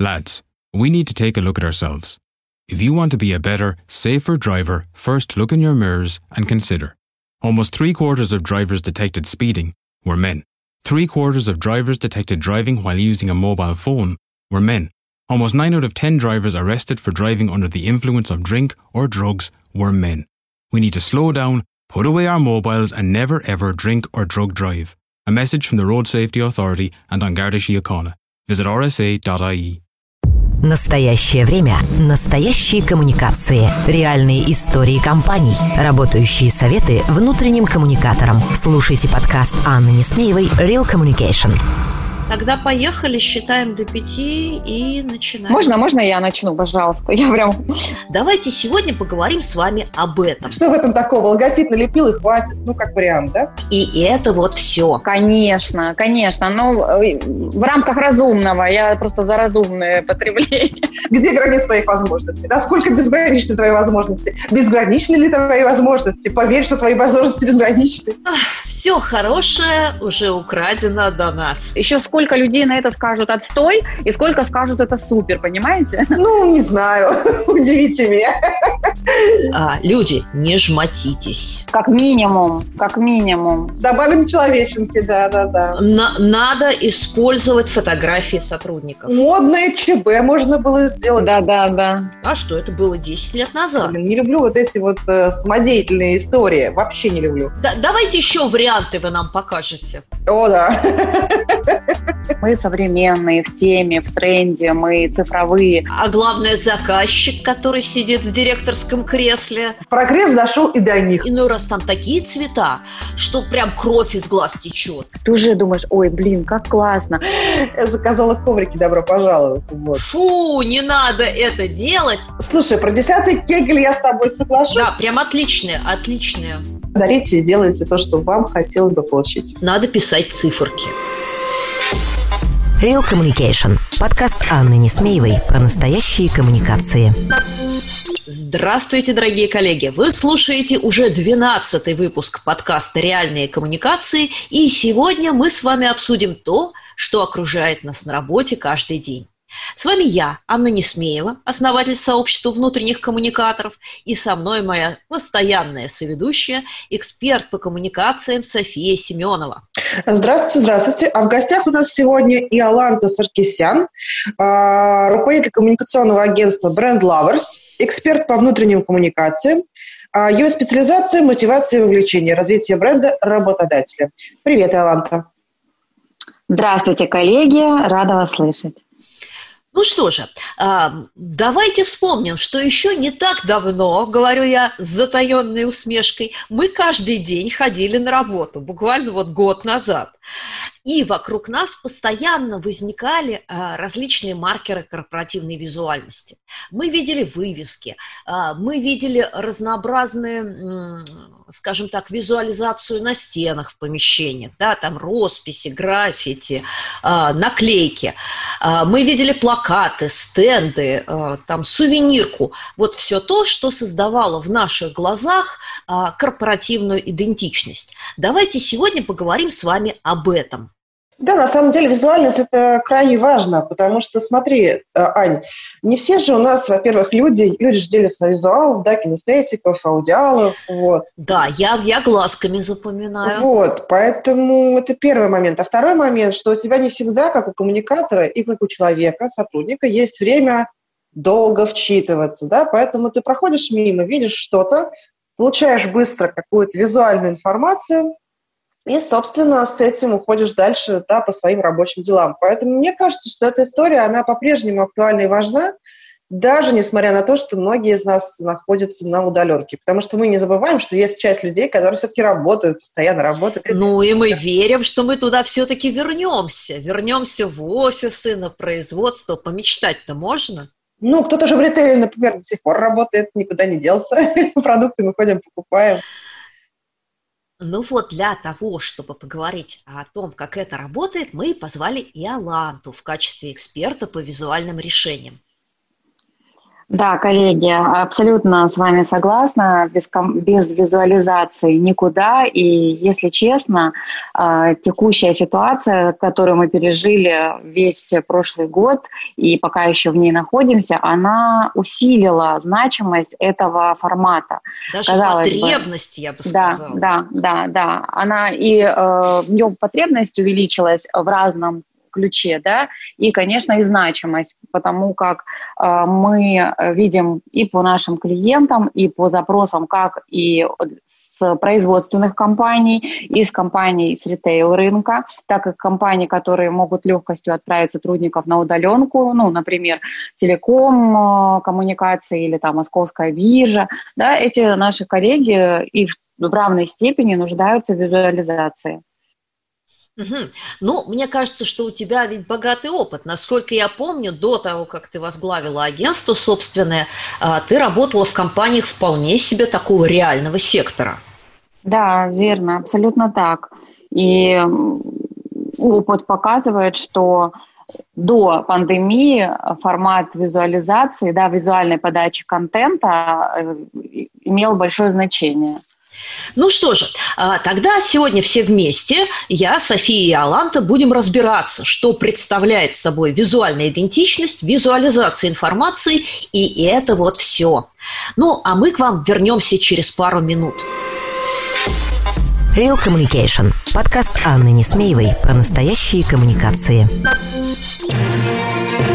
Lads, we need to take a look at ourselves. If you want to be a better, safer driver, first look in your mirrors and consider. Almost three quarters of drivers detected speeding were men. Three quarters of drivers detected driving while using a mobile phone were men. Almost 9 out of 10 drivers arrested for driving under the influence of drink or drugs were men. We need to slow down, put away our mobiles, and never ever drink or drug drive. A message from the Road Safety Authority and on Garda Síochána. Visit rsa.ie. Настоящее время. Настоящие коммуникации. Реальные истории компаний. Работающие советы внутренним коммуникаторам. Слушайте подкаст Анны Несмеевой «Real Communication». Тогда поехали, считаем до пяти и начинаем. Можно, можно я начну, пожалуйста? Я прям... Давайте сегодня поговорим с вами об этом. Что в этом такого? Логотип налепил и хватит. Ну, как вариант, да? И это вот все. Конечно, конечно. Ну, в рамках разумного. Я просто за разумное потребление. Где границы твоих возможностей? Насколько безграничны твои возможности? Безграничны ли твои возможности? Поверь, что твои возможности безграничны. Все хорошее уже украдено до нас. Еще сколько людей на это скажут отстой, и сколько скажут это супер, понимаете? Ну, не знаю. Удивите меня. А, люди, не жмотитесь. Как минимум, как минимум. Добавим человеченки, да-да-да. На- надо использовать фотографии сотрудников. Модное ЧБ можно было сделать. Да-да-да. А что, это было 10 лет назад? Блин, не люблю вот эти вот э, самодеятельные истории. Вообще не люблю. Да, давайте еще варианты вы нам покажете. О, да. Мы современные, в теме, в тренде, мы цифровые. А главное, заказчик, который сидит в директорском кресле. Прогресс дошел и до них. Иной раз там такие цвета, что прям кровь из глаз течет. Ты уже думаешь, ой, блин, как классно. Я заказала коврики, добро пожаловать. Вот. Фу, не надо это делать. Слушай, про десятый кегель я с тобой соглашусь. Да, прям отличные, отличные. Дарите и делайте то, что вам хотелось бы получить. Надо писать циферки. Real Communication. Подкаст Анны Несмеевой про настоящие коммуникации. Здравствуйте, дорогие коллеги! Вы слушаете уже 12 выпуск подкаста «Реальные коммуникации», и сегодня мы с вами обсудим то, что окружает нас на работе каждый день. С вами я, Анна Несмеева, основатель сообщества внутренних коммуникаторов, и со мной моя постоянная соведущая, эксперт по коммуникациям София Семенова. Здравствуйте, здравствуйте. А в гостях у нас сегодня Иоланта Саркисян, а, руководитель коммуникационного агентства Brand Lovers, эксперт по внутренним коммуникациям, а, ее специализация – мотивация и вовлечение, развитие бренда работодателя. Привет, Иоланта. Здравствуйте, коллеги, рада вас слышать. Ну что же, давайте вспомним, что еще не так давно, говорю я с затаенной усмешкой, мы каждый день ходили на работу, буквально вот год назад. И вокруг нас постоянно возникали а, различные маркеры корпоративной визуальности. Мы видели вывески, а, мы видели разнообразные, скажем так, визуализацию на стенах в помещениях, да, там росписи, граффити, а, наклейки. Мы видели плакаты, стенды, там сувенирку. Вот все то, что создавало в наших глазах корпоративную идентичность. Давайте сегодня поговорим с вами об этом. Да, на самом деле визуальность – это крайне важно, потому что, смотри, э, Ань, не все же у нас, во-первых, люди, люди же делятся на визуалов, да, кинестетиков, аудиалов, вот. Да, я, я глазками запоминаю. Вот, поэтому это первый момент. А второй момент, что у тебя не всегда, как у коммуникатора и как у человека, сотрудника, есть время долго вчитываться, да, поэтому ты проходишь мимо, видишь что-то, получаешь быстро какую-то визуальную информацию, и, собственно, с этим уходишь дальше да, по своим рабочим делам. Поэтому мне кажется, что эта история, она по-прежнему актуальна и важна, даже несмотря на то, что многие из нас находятся на удаленке. Потому что мы не забываем, что есть часть людей, которые все-таки работают, постоянно работают. Ну и мы верим, что мы туда все-таки вернемся. Вернемся в офисы, на производство. Помечтать-то можно? Ну, кто-то же в ритейле, например, до сих пор работает, никуда не делся. Продукты мы ходим, покупаем. Ну вот для того, чтобы поговорить о том, как это работает, мы позвали Иоланту в качестве эксперта по визуальным решениям. Да, коллеги, абсолютно с вами согласна. Без, без визуализации никуда. И, если честно, а, текущая ситуация, которую мы пережили весь прошлый год и пока еще в ней находимся, она усилила значимость этого формата. Даже Казалось потребность, бы. я бы сказала. Да, да, да, да. Она и э, в нем потребность увеличилась в разном ключе, да, и, конечно, и значимость, потому как э, мы видим и по нашим клиентам, и по запросам, как и с производственных компаний, и с компаний с ритейл-рынка, так и компаний, которые могут легкостью отправить сотрудников на удаленку, ну, например, телеком, э, коммуникации или там московская биржа, да, эти наши коллеги и в равной степени нуждаются в визуализации. Угу. Ну, мне кажется, что у тебя ведь богатый опыт. Насколько я помню, до того, как ты возглавила агентство собственное, а, ты работала в компаниях вполне себе такого реального сектора. Да, верно, абсолютно так. И опыт показывает, что до пандемии формат визуализации, да, визуальной подачи контента э, имел большое значение. Ну что же, а, тогда сегодня все вместе, я, София и Аланта, будем разбираться, что представляет собой визуальная идентичность, визуализация информации, и это вот все. Ну, а мы к вам вернемся через пару минут. Real Communication. Подкаст Анны Несмеевой про настоящие коммуникации.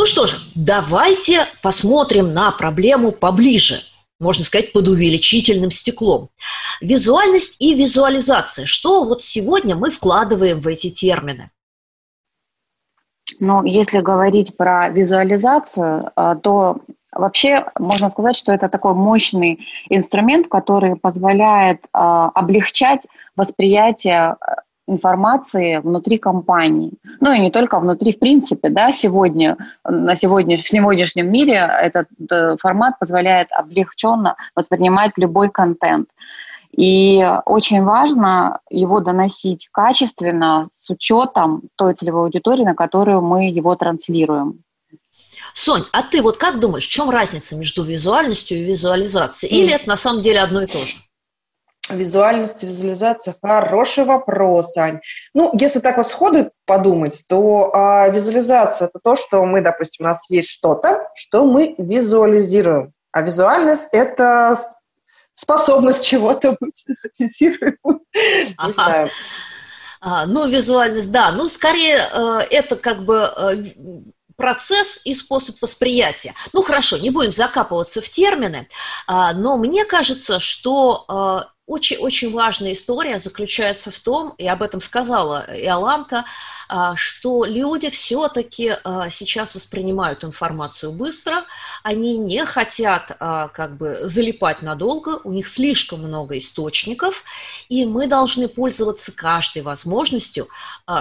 Ну что ж, давайте посмотрим на проблему поближе можно сказать, под увеличительным стеклом. Визуальность и визуализация. Что вот сегодня мы вкладываем в эти термины? Ну, если говорить про визуализацию, э, то вообще можно сказать, что это такой мощный инструмент, который позволяет э, облегчать восприятие э, информации внутри компании. Ну и не только внутри, в принципе, да, сегодня, на сегодня, в сегодняшнем мире этот э, формат позволяет облегченно воспринимать любой контент. И очень важно его доносить качественно, с учетом той целевой аудитории, на которую мы его транслируем. Сонь, а ты вот как думаешь, в чем разница между визуальностью и визуализацией? Или это на самом деле одно и то же? Визуальность, визуализация – хороший вопрос, Ань. Ну, если так вот сходу подумать, то а, визуализация – это то, что мы, допустим, у нас есть что-то, что мы визуализируем. А визуальность – это способность чего-то быть визуализируемым. Не знаю. А, ну, визуальность, да. Ну, скорее, э, это как бы э, процесс и способ восприятия. Ну хорошо, не будем закапываться в термины, а, но мне кажется, что э, очень-очень важная история заключается в том, и об этом сказала Иоланта, что люди все-таки а, сейчас воспринимают информацию быстро, они не хотят а, как бы залипать надолго, у них слишком много источников, и мы должны пользоваться каждой возможностью,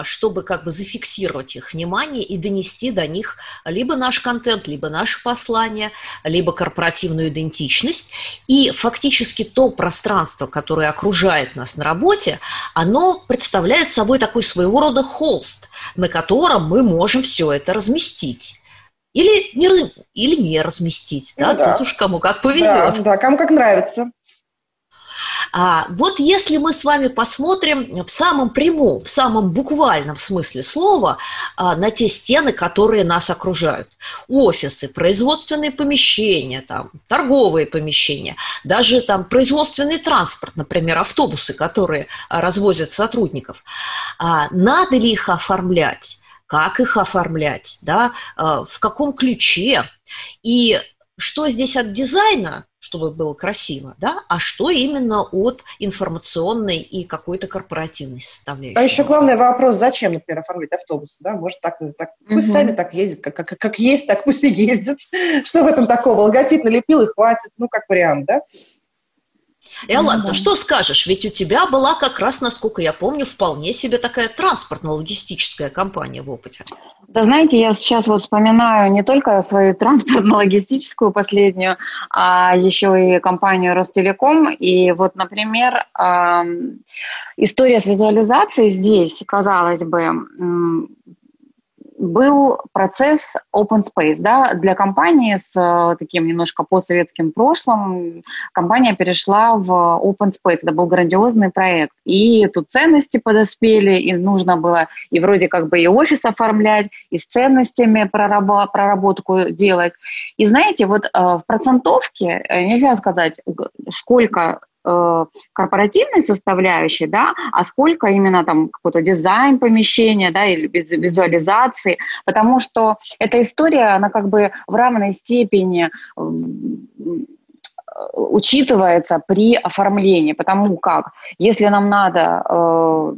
чтобы как бы зафиксировать их внимание и донести до них либо наш контент, либо наше послание, либо корпоративную идентичность. И фактически то пространство, которое окружает нас на работе, оно представляет собой такой своего рода холст, текст, на котором мы можем все это разместить. Или не, или не разместить, да? Ну, да, тут уж кому как повезет. Да, да, кому как нравится. А вот если мы с вами посмотрим в самом прямом, в самом буквальном смысле слова а, на те стены, которые нас окружают. Офисы, производственные помещения, там, торговые помещения, даже там производственный транспорт, например, автобусы, которые а, развозят сотрудников. А, надо ли их оформлять? Как их оформлять? Да? А, в каком ключе? И что здесь от дизайна, чтобы было красиво, да, а что именно от информационной и какой-то корпоративной составляющей. А еще главный вопрос, зачем, например, оформить автобусы, да, может так, так пусть угу. сами так ездят, как, как, как есть, так пусть и ездят, что в этом такого, логотип налепил и хватит, ну, как вариант, да. Элла, ну, что скажешь? Ведь у тебя была как раз, насколько я помню, вполне себе такая транспортно-логистическая компания в опыте. Да знаете, я сейчас вот вспоминаю не только свою транспортно-логистическую последнюю, а еще и компанию Ростелеком. И вот, например, история с визуализацией здесь, казалось бы, был процесс open space. Да? Для компании с э, таким немножко постсоветским прошлым компания перешла в open space. Это был грандиозный проект. И тут ценности подоспели, и нужно было и вроде как бы и офис оформлять, и с ценностями проработку делать. И знаете, вот э, в процентовке э, нельзя сказать, сколько корпоративной составляющей, да, а сколько именно там какой-то дизайн помещения, да, или визуализации, потому что эта история, она как бы в равной степени учитывается при оформлении, потому как если нам надо э,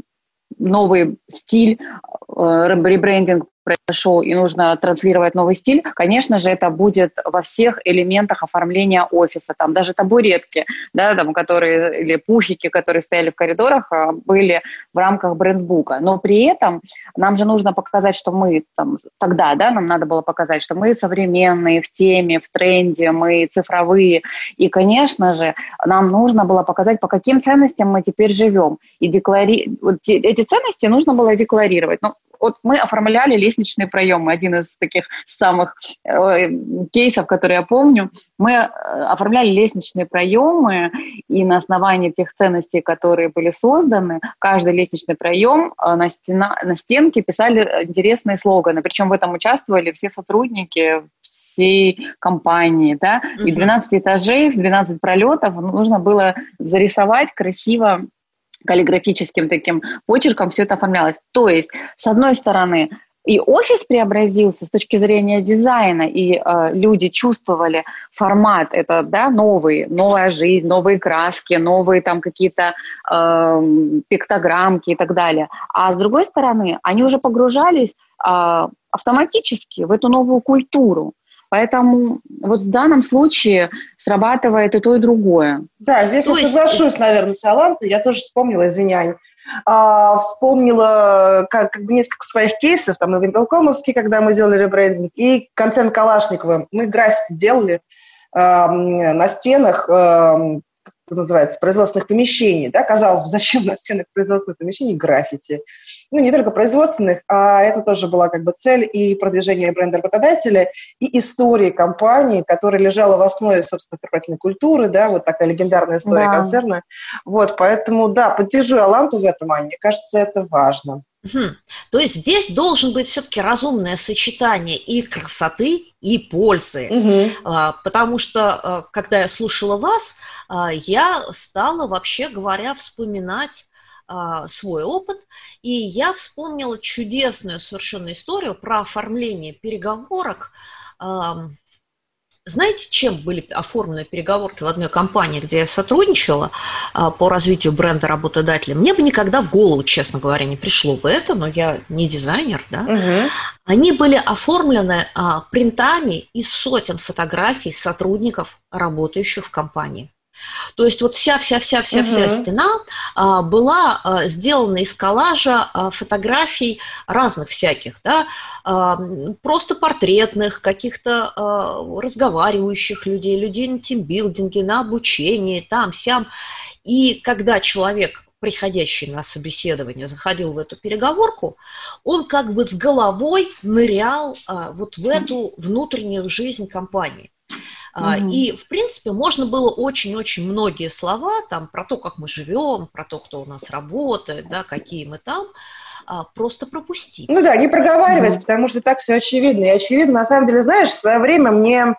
новый стиль, э, ребрендинг произошел и нужно транслировать новый стиль, конечно же, это будет во всех элементах оформления офиса. Там даже табуретки, да, там, которые, или пуфики, которые стояли в коридорах, а, были в рамках брендбука. Но при этом нам же нужно показать, что мы там, тогда, да, нам надо было показать, что мы современные, в теме, в тренде, мы цифровые. И, конечно же, нам нужно было показать, по каким ценностям мы теперь живем. И деклари... вот эти ценности нужно было декларировать. Ну, вот мы оформляли лестничные проемы, один из таких самых э, кейсов, которые я помню. Мы э, оформляли лестничные проемы, и на основании тех ценностей, которые были созданы, каждый лестничный проем э, на, стена, на стенке писали интересные слоганы. Причем в этом участвовали все сотрудники всей компании. Да? И 12 этажей, 12 пролетов нужно было зарисовать красиво каллиграфическим таким почерком все это оформлялось. То есть, с одной стороны, и офис преобразился с точки зрения дизайна, и э, люди чувствовали формат, это да, новый, новая жизнь, новые краски, новые там какие-то э, пиктограммки и так далее. А с другой стороны, они уже погружались э, автоматически в эту новую культуру. Поэтому вот в данном случае срабатывает и то, и другое. Да, здесь то я есть... соглашусь, наверное, с Алантой. Я тоже вспомнила, извиняй, а, вспомнила как, как бы несколько своих кейсов, там, и Вимпелкомовский, когда мы делали ребрендинг, и концерн Калашникова. Мы граффити делали э, на стенах, э, называется, производственных помещений. Да? Казалось бы, зачем на стенах производственных помещений граффити? Ну, не только производственных, а это тоже была как бы цель и продвижение бренда работодателя, и истории компании, которая лежала в основе, собственно, корпоративной культуры, да, вот такая легендарная история да. концерна. Вот, поэтому, да, поддержу Аланту в этом, Аня, мне кажется, это важно. Угу. То есть здесь должен быть все-таки разумное сочетание и красоты, и пользы. Угу. А, потому что, а, когда я слушала вас, а, я стала, вообще говоря, вспоминать свой опыт, и я вспомнила чудесную совершенно историю про оформление переговорок знаете, чем были оформлены переговорки в одной компании, где я сотрудничала а, по развитию бренда работодателя? Мне бы никогда в голову, честно говоря, не пришло бы это, но я не дизайнер, да. Угу. Они были оформлены а, принтами из сотен фотографий сотрудников, работающих в компании. То есть вот вся-вся-вся-вся-вся угу. стена а, была а, сделана из коллажа а, фотографий разных всяких, да, а, просто портретных, каких-то а, разговаривающих людей, людей на тимбилдинге, на обучении, там, сям. И когда человек приходящий на собеседование заходил в эту переговорку, он как бы с головой нырял а, вот в эту внутреннюю жизнь компании. Mm-hmm. И, в принципе, можно было очень-очень многие слова там про то, как мы живем, про то, кто у нас работает, да, какие мы там, а, просто пропустить. Ну да, не проговаривать, mm-hmm. потому что так все очевидно. И очевидно, на самом деле, знаешь, в свое время мне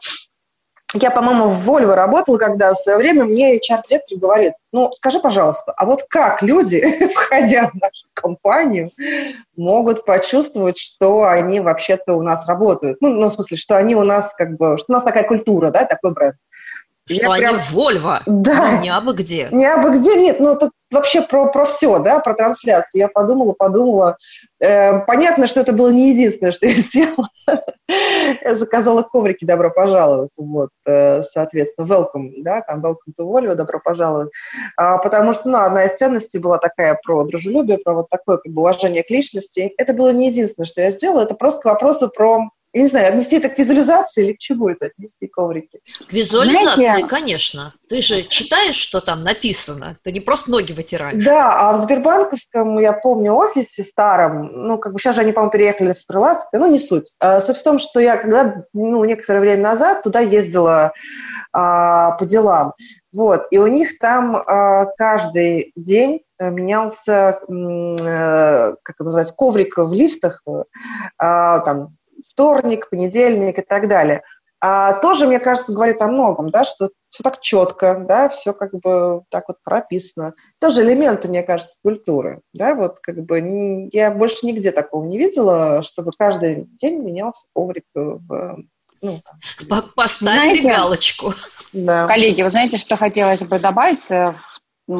я, по-моему, в Volvo работала, когда в свое время мне HR-директор говорит, ну, скажи, пожалуйста, а вот как люди, входя в нашу компанию, могут почувствовать, что они вообще-то у нас работают? Ну, ну, в смысле, что они у нас как бы, что у нас такая культура, да, такой бренд. Что я они прям... Вольво, да. не абы где. Не абы где, нет, ну тут вообще про, про все, да, про трансляцию. Я подумала, подумала. Э, понятно, что это было не единственное, что я сделала. я заказала коврики «Добро пожаловать», вот, э, соответственно, welcome, да, там welcome to Volvo, «Добро пожаловать». А, потому что, ну, одна из ценностей была такая про дружелюбие, про вот такое как бы уважение к личности. Это было не единственное, что я сделала, это просто к вопросу про я не знаю, отнести это к визуализации или к чему это отнести коврики? К визуализации, Знаете, конечно. Ты же читаешь, что там написано. Ты не просто ноги вытираешь. Да, а в Сбербанковском, я помню, офисе старом, ну, как бы сейчас же они, по-моему, переехали в Крылатское, ну, не суть. А, суть в том, что я когда, ну, некоторое время назад туда ездила а, по делам. Вот, и у них там а, каждый день э, менялся, э, как это называется, коврик в лифтах, а, там, вторник, понедельник и так далее. А тоже, мне кажется, говорит о многом, да, что все так четко, да, все как бы так вот прописано. Тоже элементы, мне кажется, культуры, да, вот как бы я больше нигде такого не видела, чтобы каждый день менялся коврик в ну, Поставили знаете, галочку. Да. Коллеги, вы знаете, что хотелось бы добавить э, в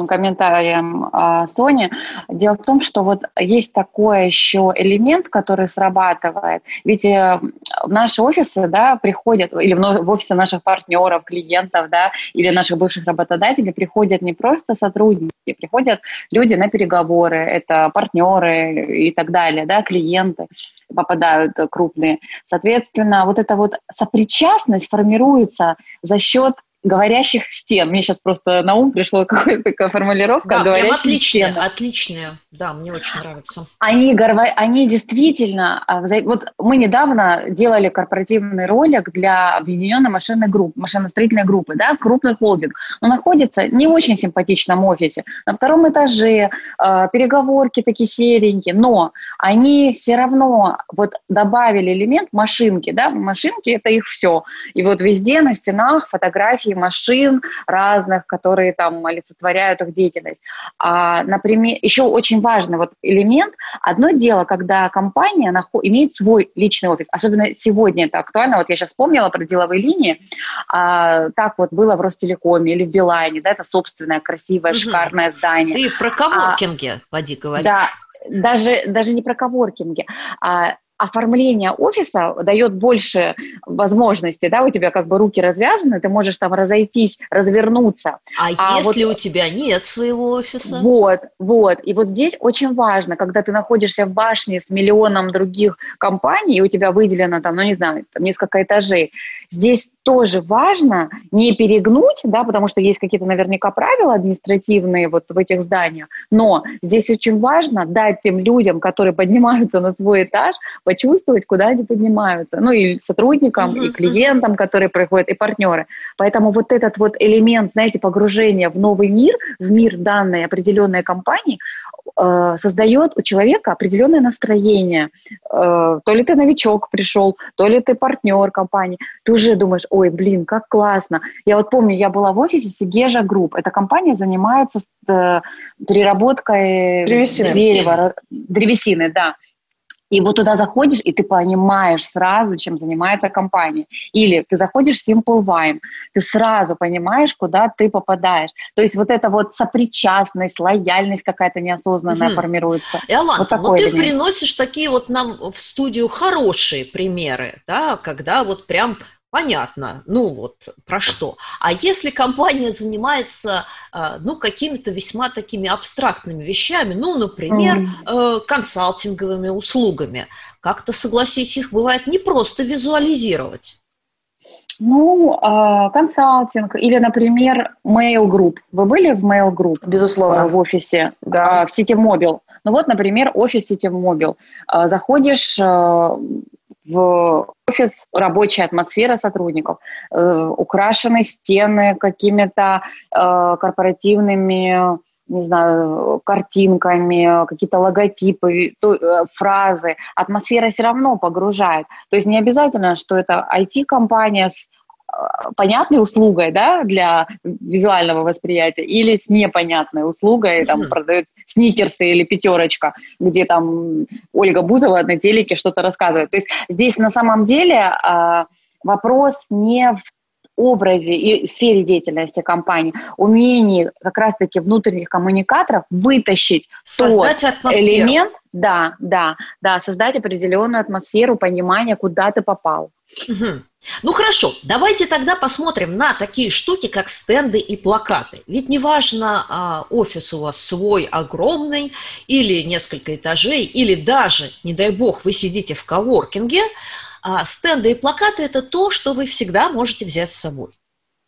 комментариям а, Сони. Дело в том, что вот есть такой еще элемент, который срабатывает. Ведь э, в наши офисы да, приходят, или в офисы наших партнеров, клиентов, да, или наших бывших работодателей приходят не просто сотрудники, приходят люди на переговоры, это партнеры и так далее, да, клиенты попадают крупные. Соответственно, вот эта вот сопричастность формируется за счет говорящих стен. Мне сейчас просто на ум пришло какая-то такая формулировка да, говорящих отличная, стен. Отличная, да, мне очень нравится. Они, они действительно, а, вот мы недавно делали корпоративный ролик для объединенной машинной группы, машиностроительной группы, да, крупный холдинг. Он находится не в очень симпатичном офисе, на втором этаже, а, переговорки такие серенькие, но они все равно вот добавили элемент машинки, да, машинки это их все. И вот везде на стенах фотографии машин разных, которые там олицетворяют их деятельность. А, например, еще очень важный вот элемент. Одно дело, когда компания нахо- имеет свой личный офис, особенно сегодня это актуально. Вот я сейчас вспомнила про деловые линии. А, так вот было в Ростелекоме или в Билайне, да, это собственное красивое, угу. шикарное здание. Ты про коворкинги, а, поди говори. Да, даже, даже не про коворкинги, а оформление офиса дает больше возможностей, да, у тебя как бы руки развязаны, ты можешь там разойтись, развернуться. А, а если вот, у тебя нет своего офиса? Вот, вот. И вот здесь очень важно, когда ты находишься в башне с миллионом других компаний, и у тебя выделено там, ну не знаю, там несколько этажей, здесь тоже важно не перегнуть, да, потому что есть какие-то наверняка правила административные вот в этих зданиях, но здесь очень важно дать тем людям, которые поднимаются на свой этаж, почувствовать, куда они поднимаются. Ну и сотрудникам, uh-huh, и клиентам, которые приходят, и партнеры. Поэтому вот этот вот элемент, знаете, погружения в новый мир, в мир данной определенной компании, э, создает у человека определенное настроение. Э, то ли ты новичок пришел, то ли ты партнер компании. Ты уже думаешь, ой, блин, как классно. Я вот помню, я была в офисе Segezha Group. Эта компания занимается э, переработкой древесины. дерева, древесины, да. И вот туда заходишь, и ты понимаешь сразу, чем занимается компания. Или ты заходишь в Simple Wine, ты сразу понимаешь, куда ты попадаешь. То есть вот эта вот сопричастность, лояльность какая-то неосознанная угу. формируется. Иолан, вот, вот ты элемент. приносишь такие вот нам в студию хорошие примеры, да, когда вот прям понятно, ну вот про что. А если компания занимается, а, ну, какими-то весьма такими абстрактными вещами, ну, например, mm. консалтинговыми услугами, как-то, согласись, их бывает не просто визуализировать. Ну, а, консалтинг или, например, Mail Group. Вы были в Mail Group? Безусловно. В офисе, да. в Ситимобил. Ну вот, например, офис Ситимобил. Заходишь в офис рабочая атмосфера сотрудников, э, украшены стены какими-то э, корпоративными не знаю, картинками, какие-то логотипы, э, фразы. Атмосфера все равно погружает. То есть не обязательно, что это IT-компания с понятной услугой, да, для визуального восприятия, или с непонятной услугой, там, mm-hmm. продают сникерсы или пятерочка, где там Ольга Бузова на телеке что-то рассказывает. То есть здесь на самом деле э, вопрос не в образе и сфере деятельности компании, умении как раз-таки внутренних коммуникаторов вытащить создать тот атмосферу. элемент, да, да, да, создать определенную атмосферу понимания, куда ты попал. Угу. Ну хорошо, давайте тогда посмотрим на такие штуки, как стенды и плакаты. Ведь неважно, а, офис у вас свой огромный, или несколько этажей, или даже, не дай бог, вы сидите в коворкинге, а стенды и плакаты – это то, что вы всегда можете взять с собой.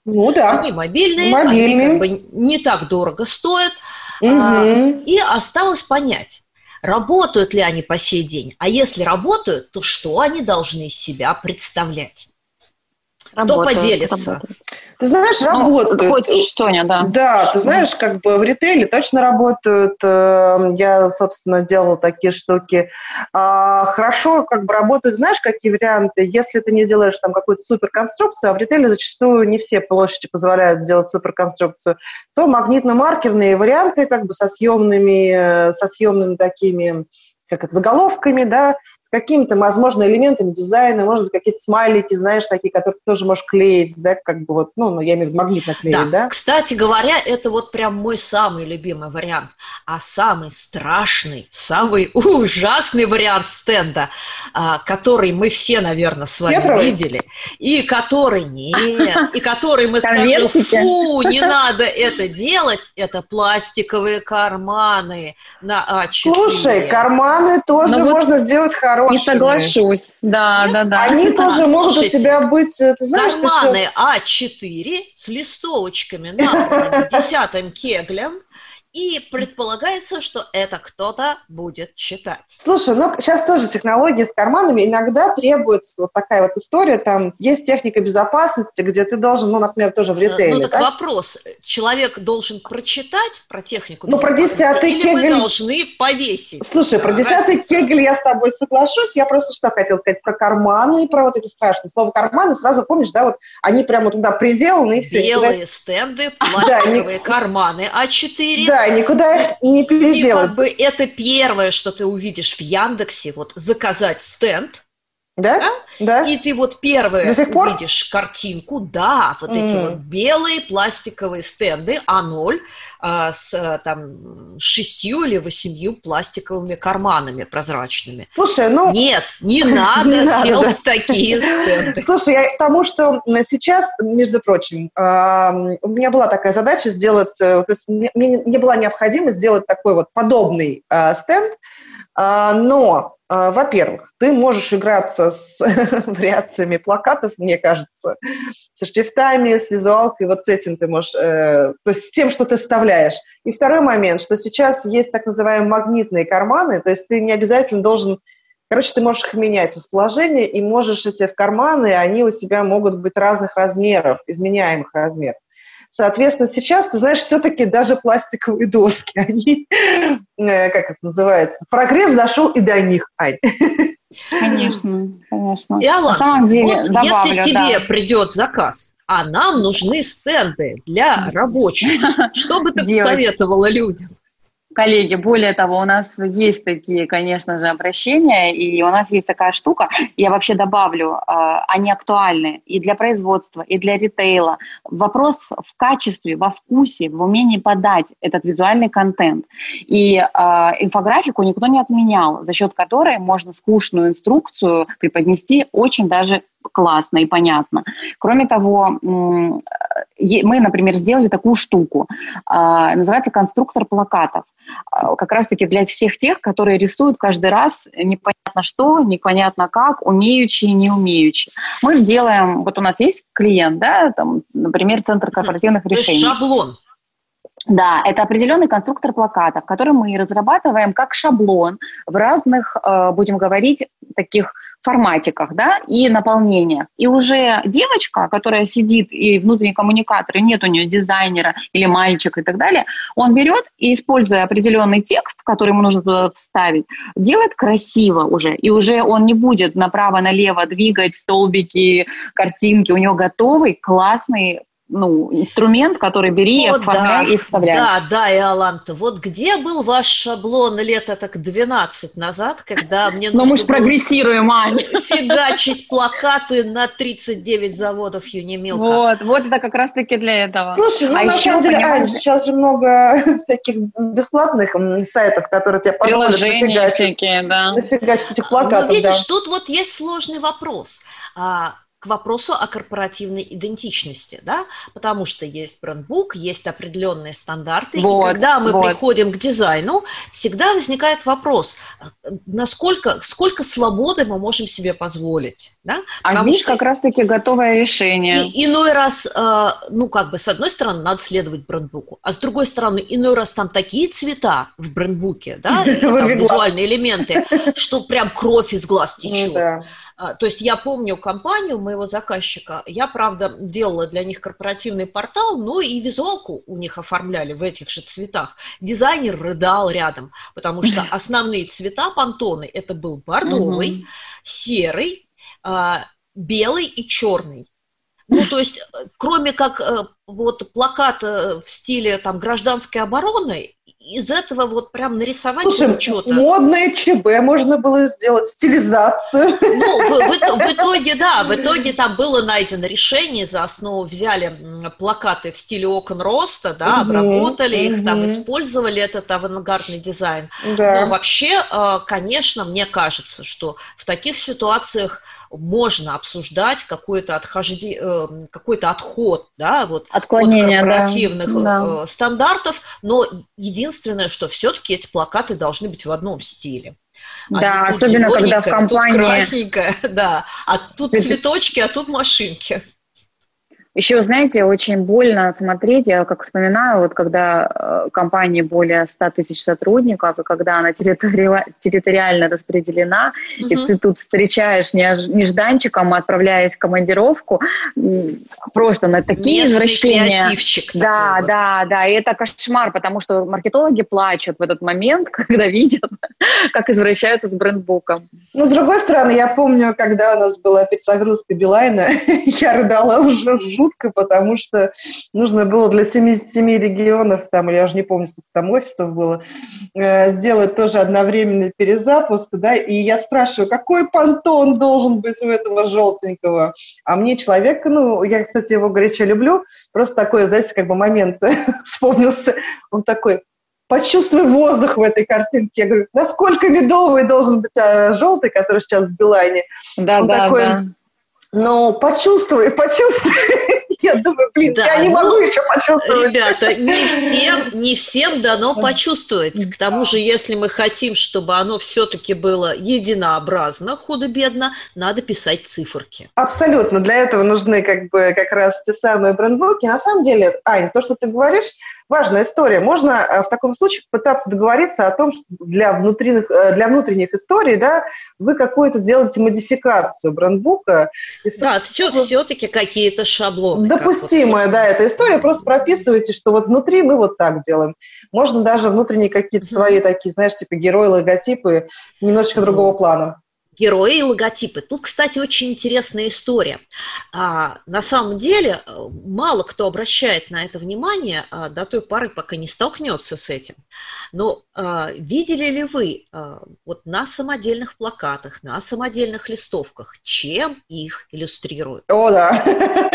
Ну да. Они мобильные, мобильные. они как бы не так дорого стоят. Угу. И осталось понять, работают ли они по сей день. А если работают, то что они должны из себя представлять? Работают, Кто поделится? Работают. Ты знаешь, ну, работают. Хоть что-нибудь, да. Да, ты знаешь, как бы в ритейле точно работают. Эм, я, собственно, делала такие штуки. А, хорошо как бы работают, знаешь, какие варианты? Если ты не делаешь там какую-то суперконструкцию, а в ритейле зачастую не все площади позволяют сделать суперконструкцию, то магнитно-маркерные варианты как бы со съемными, э, со съемными такими как это, заголовками, да, какими-то, возможно, элементами дизайна, может быть, какие-то смайлики, знаешь, такие, которые ты тоже можешь клеить, да, как бы вот, ну, ну я имею в виду магнитно клеить, да. да? Кстати говоря, это вот прям мой самый любимый вариант. А самый страшный, самый ужасный вариант стенда, а, который мы все, наверное, с вами Петровый? видели, и который нет, и который мы скажем, фу, не надо это делать, это пластиковые карманы на А4. Слушай, карманы тоже ну можно сделать хорошие хорошими. Не соглашусь, да, да, да. Они да, тоже могут у тебя быть, э, ты знаешь, Карманы А4 с листовочками на десятым кеглем, и предполагается, что это кто-то будет читать. Слушай, ну сейчас тоже технологии с карманами. Иногда требуется вот такая вот история, там есть техника безопасности, где ты должен, ну, например, тоже в ритейле. Ну, так да? вопрос, человек должен прочитать про технику Ну, про десятый или кегель... мы должны повесить? Слушай, про десятый кегель я с тобой соглашусь. Я просто что хотела сказать про карманы и про вот эти страшные. Слово карманы сразу помнишь, да, вот они прямо туда приделаны и все. Белые туда... стенды, пластиковые да, карманы А4. Да, никуда их не переделать. И как бы это первое, что ты увидишь в Яндексе, вот заказать стенд, да? да? Да. И ты вот первое До сих пор? увидишь картинку, да, вот mm. эти вот белые пластиковые стенды А0 а, с там шестью или восемью пластиковыми карманами прозрачными. Слушай, ну... Нет, не надо делать такие стенды. Слушай, я к тому, что сейчас, между прочим, у меня была такая задача сделать, э, то есть мне не была необходимость сделать такой вот подобный а, стенд, но а, во-первых, ты можешь играться с вариациями плакатов, мне кажется, со шрифтами, с визуалкой, вот с этим ты можешь, э, то есть с тем, что ты вставляешь. И второй момент, что сейчас есть так называемые магнитные карманы, то есть ты не обязательно должен, короче, ты можешь их менять расположение и можешь эти в карманы, они у тебя могут быть разных размеров, изменяемых размеров. Соответственно, сейчас, ты знаешь, все-таки даже пластиковые доски, они, э, как это называется, прогресс дошел и до них, Ань. Конечно, конечно. И, Алла, На самом деле, вот добавлю, если тебе да. придет заказ, а нам нужны стенды для рабочих, что бы ты посоветовала людям? Коллеги, более того, у нас есть такие, конечно же, обращения, и у нас есть такая штука, я вообще добавлю, э, они актуальны и для производства, и для ритейла. Вопрос в качестве, во вкусе, в умении подать этот визуальный контент. И э, инфографику никто не отменял, за счет которой можно скучную инструкцию преподнести очень даже классно и понятно. Кроме того, мы, например, сделали такую штуку, а, называется конструктор плакатов. А, как раз-таки для всех тех, которые рисуют каждый раз непонятно что, непонятно как, умеющие, не умеющие. Мы делаем, вот у нас есть клиент, да, там, например, Центр корпоративных То решений. Есть шаблон. Да, это определенный конструктор плакатов, который мы разрабатываем как шаблон в разных, э, будем говорить, таких форматиках, да, и наполнениях. И уже девочка, которая сидит и внутренний коммуникатор, и нет у нее дизайнера или мальчика и так далее, он берет и, используя определенный текст, который ему нужно туда вставить, делает красиво уже. И уже он не будет направо-налево двигать столбики, картинки. У него готовый, классный ну, инструмент, который бери, вот, оформляй да, и вставляй. Да, да, Иоланта, вот где был ваш шаблон лет так 12 назад, когда мне нужно Но мы же прогрессируем, Ань. фигачить плакаты на 39 заводов Юнимилка. Вот, вот это как раз-таки для этого. Слушай, ну а на самом деле, Ань, сейчас же много всяких бесплатных сайтов, которые тебе позволят Приложения всякие, да. нафигачить этих плакатов. Ну, видишь, да. тут вот есть сложный вопрос. А, к вопросу о корпоративной идентичности, да, потому что есть брендбук, есть определенные стандарты, вот, и когда мы вот. приходим к дизайну, всегда возникает вопрос, насколько, сколько свободы мы можем себе позволить, да? А потому здесь что как раз-таки готовое решение. И, иной раз, э, ну, как бы, с одной стороны, надо следовать брендбуку, а с другой стороны, иной раз там такие цвета в брендбуке, да, визуальные элементы, что прям кровь из глаз ну течет. А, то есть я помню компанию моего заказчика, я, правда, делала для них корпоративный портал, но и визуалку у них оформляли в этих же цветах. Дизайнер рыдал рядом, потому что основные цвета пантоны это был бордовый, серый, а, белый и черный. Ну, то есть, э, кроме как э, вот плаката в стиле там гражданской обороны, из этого вот прям нарисовать Слушай, что-то. модное ЧБ можно было сделать, стилизацию. Ну, в, в, в итоге, да, в итоге там было найдено решение, за основу взяли плакаты в стиле окон роста, да, обработали их, там использовали этот авангардный дизайн. Да. Но вообще, э, конечно, мне кажется, что в таких ситуациях можно обсуждать какой-то отхожди, какой-то отход, да, вот Отклонение, от корпоративных да. Э, стандартов, но единственное, что все-таки эти плакаты должны быть в одном стиле. Да, а особенно когда в компании... Тут красненькая, да, а тут цветочки, а тут машинки. Еще, знаете, очень больно смотреть, я как вспоминаю, вот когда э, компании более 100 тысяч сотрудников, и когда она территори... территориально распределена, угу. и ты тут встречаешь нежданчиком, отправляясь в командировку, просто на такие Местный извращения. Да, вот. да, да, и это кошмар, потому что маркетологи плачут в этот момент, когда видят, как извращаются с брендбуком. Ну, с другой стороны, я помню, когда у нас была перезагрузка Билайна, я рыдала уже жутко, потому что нужно было для 77 регионов, там, я уже не помню, сколько там офисов было, э, сделать тоже одновременный перезапуск, да, и я спрашиваю, какой понтон должен быть у этого желтенького? А мне человек, ну, я, кстати, его горячо люблю, просто такой, знаете, как бы момент вспомнился, он такой, почувствуй воздух в этой картинке. Я говорю, насколько медовый должен быть а, желтый, который сейчас в Билайне? Да, он да, такой, да. Ну, почувствуй, почувствуй. Я думаю, блин, да, я не могу ну, еще почувствовать. Ребята, не всем, не всем дано почувствовать. К тому же, если мы хотим, чтобы оно все-таки было единообразно, худо-бедно, надо писать циферки. Абсолютно. Для этого нужны как бы как раз те самые брендбуки. На самом деле, Ань, то, что ты говоришь, важная история. Можно э, в таком случае пытаться договориться о том, что для внутренних, э, для внутренних историй да, вы какую-то сделаете модификацию брендбука. И, да, все, все-таки какие-то шаблоны. Допустимая, да, эта история. Просто прописывайте, что вот внутри мы вот так делаем. Можно даже внутренние какие-то свои такие, знаешь, типа герои, логотипы немножечко другого плана герои и логотипы. Тут, кстати, очень интересная история. А, на самом деле, э, мало кто обращает на это внимание а, до той поры, пока не столкнется с этим. Но а, видели ли вы а, вот на самодельных плакатах, на самодельных листовках, чем их иллюстрируют? О, да.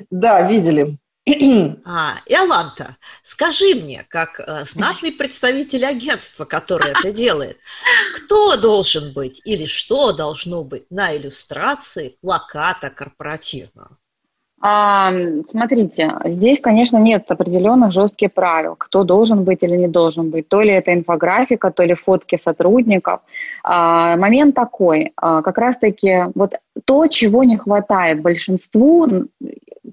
Да, видели. А, Иоланта, скажи мне, как э, знатный представитель агентства, которое это делает, кто должен быть или что должно быть на иллюстрации плаката корпоративного? А, смотрите, здесь, конечно, нет определенных жестких правил, кто должен быть или не должен быть. То ли это инфографика, то ли фотки сотрудников. А, момент такой, а, как раз-таки вот то, чего не хватает большинству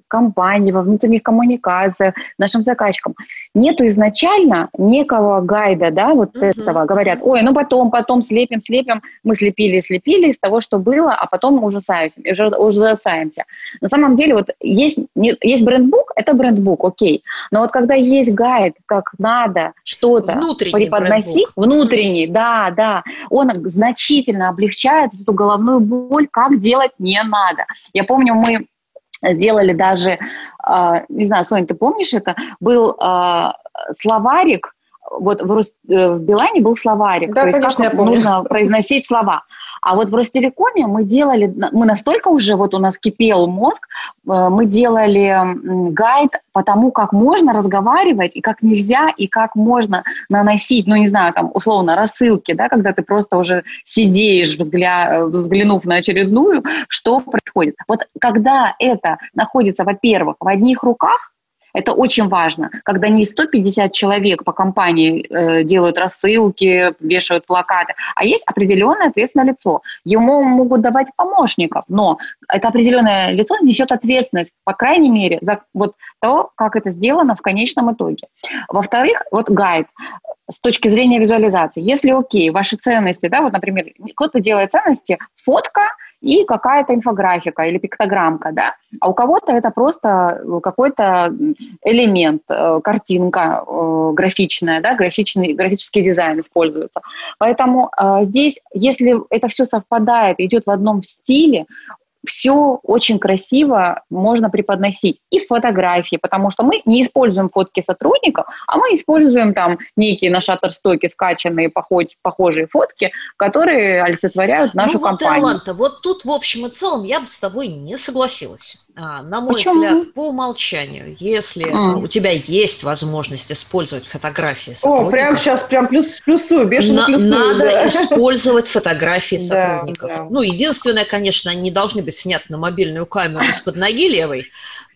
компании, во внутренних коммуникациях, нашим заказчикам. Нету изначально некого гайда, да, вот угу. этого. Говорят, ой, ну потом, потом слепим, слепим. Мы слепили, слепили из того, что было, а потом ужасаемся, ужасаемся. На самом деле вот есть, есть брендбук, это брендбук, окей. Но вот когда есть гайд, как надо что-то преподносить, брендбук. внутренний, да, да, он значительно облегчает эту головную боль, как делать не надо. Я помню, мы сделали даже, а, не знаю, Соня, ты помнишь это, был а, словарик, вот в, Рус... Э, в Билайне был словарик, да, то есть конечно, как нужно произносить слова. А вот в Ростелекоме мы делали, мы настолько уже, вот у нас кипел мозг, э, мы делали гайд по тому, как можно разговаривать, и как нельзя, и как можно наносить, ну, не знаю, там, условно, рассылки, да, когда ты просто уже сидишь, взгля... взглянув на очередную, что происходит. Вот когда это находится, во-первых, в одних руках, это очень важно, когда не 150 человек по компании э, делают рассылки, вешают плакаты, а есть определенное ответственное лицо. Ему могут давать помощников, но это определенное лицо несет ответственность, по крайней мере, за вот то, как это сделано в конечном итоге. Во-вторых, вот гайд с точки зрения визуализации. Если, окей, ваши ценности, да, вот, например, кто-то делает ценности, фотка – и какая-то инфографика или пиктограммка, да, а у кого-то это просто какой-то элемент, э, картинка э, графичная, да, графичный, графический дизайн используется. Поэтому э, здесь, если это все совпадает, идет в одном стиле, все очень красиво можно преподносить. И фотографии, потому что мы не используем фотки сотрудников, а мы используем там некие на шаттерстоке скачанные похож, похожие фотки, которые олицетворяют нашу ну, вот, компанию. Иоланта, вот тут в общем и целом я бы с тобой не согласилась. А, на мой Почему? взгляд, по умолчанию, если mm. у тебя есть возможность использовать фотографии О, прям сейчас прям плюс, плюсую, бешено на, плюсую. Надо да. использовать фотографии сотрудников. Да, да. Ну, единственное, конечно, они не должны быть сняты на мобильную камеру из-под ноги левой,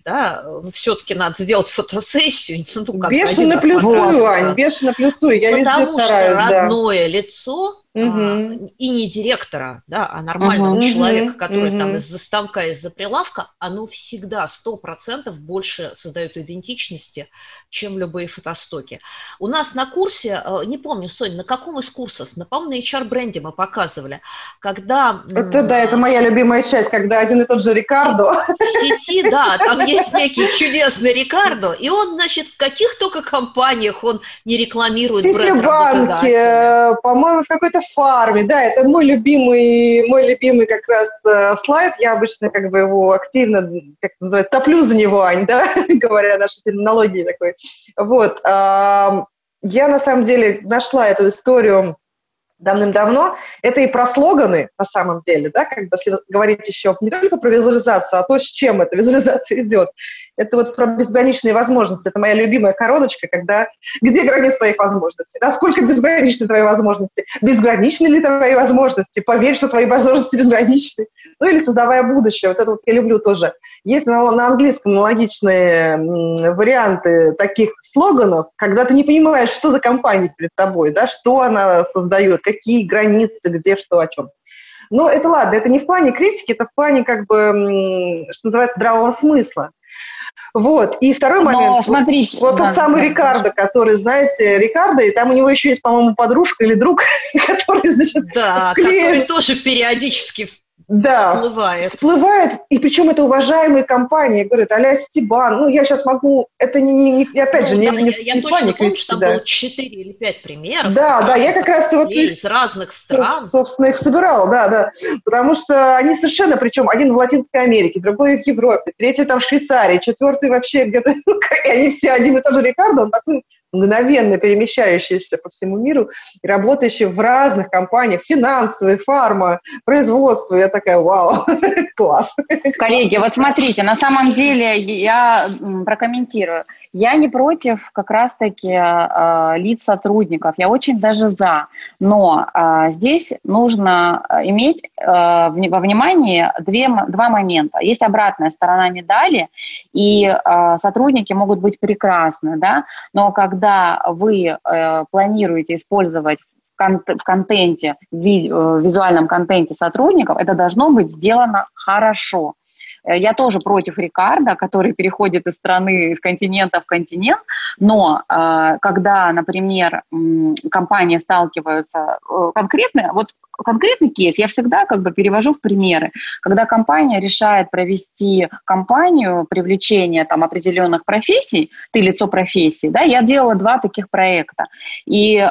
да, все-таки надо сделать фотосессию. Ну, как бешено плюсую, Ань, бешено плюсую, я Потому везде стараюсь. Потому что родное да. лицо угу. и не директора, да, а нормального угу. человека, который угу. там из-за станка, из-за прилавка, оно всегда сто процентов больше создает идентичности, чем любые фотостоки. У нас на курсе, э, не помню, Соня, на каком из курсов, на, по-моему, на HR-бренде мы показывали, когда... Это, да, это моя любимая часть, когда один и тот же Рикардо. В сети, да, там есть некий чудесный Рикардо, и он, значит, в каких только компаниях он не рекламирует бренд банки, э, по-моему, в какой-то фарме, да, это мой любимый, мой любимый как раз э, слайд, я обычно как бы его активно, как это называется, топлю за него, Ань, да, говоря нашей терминологии такой. Вот, э, я на самом деле нашла эту историю давным-давно. Это и про слоганы, на самом деле, да, как бы, если говорить еще не только про визуализацию, а то, с чем эта визуализация идет. Это вот про безграничные возможности. Это моя любимая короночка, когда где границы твоих возможностей? Насколько безграничны твои возможности? Безграничны ли твои возможности? Поверь, что твои возможности безграничны. Ну или создавая будущее. Вот это вот я люблю тоже. Есть на, на английском аналогичные варианты таких слоганов, когда ты не понимаешь, что за компания перед тобой, да, что она создает, какие границы, где, что, о чем. Но это ладно, это не в плане критики, это в плане, как бы, что называется, здравого смысла. Вот. И второй Но момент. смотрите. Вот, вот да, тот самый да, Рикардо, который, знаете, Рикардо, и там у него еще есть, по-моему, подружка или друг, который, значит, Да, вклеит... который тоже периодически да, всплывает. всплывает. И причем это уважаемые компании. Говорят, а Стебан, ну, я сейчас могу, это не, не, не опять ну, же, не, там, не Я, я точно помню, что там да. было 4 или 5 примеров. Да, да, я как раз вот из разных стран. Собственно, их собирала, да, да. Потому что они совершенно, причем один в Латинской Америке, другой в Европе, третий там в Швейцарии, четвертый вообще где-то, и они все один и тот же Рикардо, он такой мгновенно перемещающийся по всему миру и работающий в разных компаниях, финансовые, фарма, производство. Я такая, вау, класс. Коллеги, вот смотрите, на самом деле я прокомментирую. Я не против как раз-таки э, лиц сотрудников, я очень даже за. Но э, здесь нужно иметь э, во внимании две, два момента. Есть обратная сторона медали, и э, сотрудники могут быть прекрасны, да, но когда когда вы э, планируете использовать в контенте, в э, визуальном контенте сотрудников, это должно быть сделано хорошо. Э, я тоже против Рикардо, который переходит из страны, из континента в континент, но э, когда, например, компания сталкивается э, конкретно, вот конкретный кейс я всегда как бы перевожу в примеры. Когда компания решает провести кампанию привлечения там определенных профессий, ты лицо профессии, да, я делала два таких проекта. И э,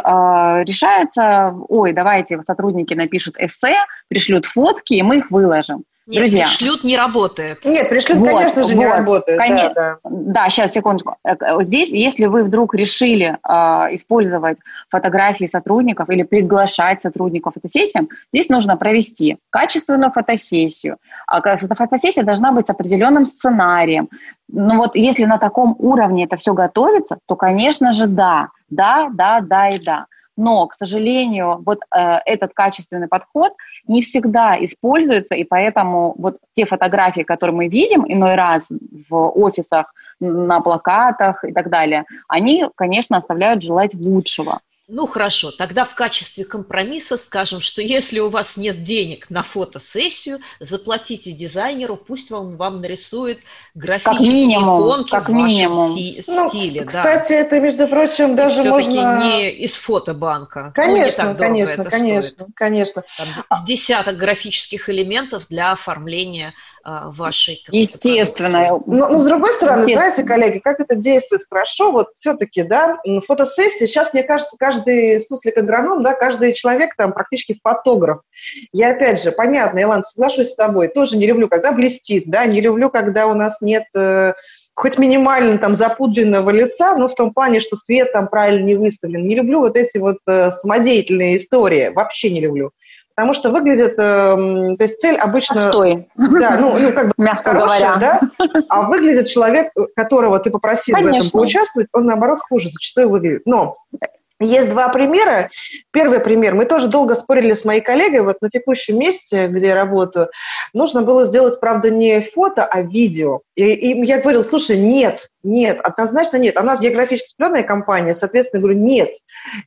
решается, ой, давайте сотрудники напишут эссе, пришлют фотки, и мы их выложим. Нет, Друзья. пришлют не работает. Нет, пришлют, вот, конечно же, вот, не работает. Конечно. Да, да. да, сейчас, секундочку. Э, здесь, если вы вдруг решили э, использовать фотографии сотрудников или приглашать сотрудников фотосессиям, здесь нужно провести качественную фотосессию. А эта фотосессия должна быть с определенным сценарием. Ну вот если на таком уровне это все готовится, то, конечно же, да, да, да, да и да. Но, к сожалению, вот э, этот качественный подход не всегда используется, и поэтому вот те фотографии, которые мы видим иной раз в офисах, на плакатах и так далее, они, конечно, оставляют желать лучшего. Ну хорошо, тогда в качестве компромисса скажем, что если у вас нет денег на фотосессию, заплатите дизайнеру, пусть вам, вам нарисует графические минимум, иконки как в вашем минимум. Си- ну, стиле. Кстати, да. это, между прочим, даже И можно... не из фотобанка. Конечно, ну, не конечно, конечно, стоит. конечно. Там с десяток графических элементов для оформления а, вашей Естественно. Но, но с другой стороны, знаете, коллеги, как это действует хорошо, вот все-таки, да, фотосессия, сейчас, мне кажется, каждый суслик-агроном, да, каждый человек там практически фотограф. Я, опять же, понятно, Илан, соглашусь с тобой, тоже не люблю, когда блестит, да, не люблю, когда у нас нет э, хоть минимально там запудренного лица, но в том плане, что свет там правильно не выставлен. Не люблю вот эти вот э, самодеятельные истории, вообще не люблю потому что выглядит, э, то есть цель обычно... Отстой. Да, ну, ну как бы Мягко хорошая, говоря. да, а выглядит человек, которого ты попросил Конечно. в этом поучаствовать, он, наоборот, хуже зачастую выглядит. Но есть два примера. Первый пример. Мы тоже долго спорили с моей коллегой вот на текущем месте, где я работаю. Нужно было сделать, правда, не фото, а видео. И, и я говорила, слушай, нет, нет, однозначно нет. У нас географически определенная компания, соответственно, говорю, нет.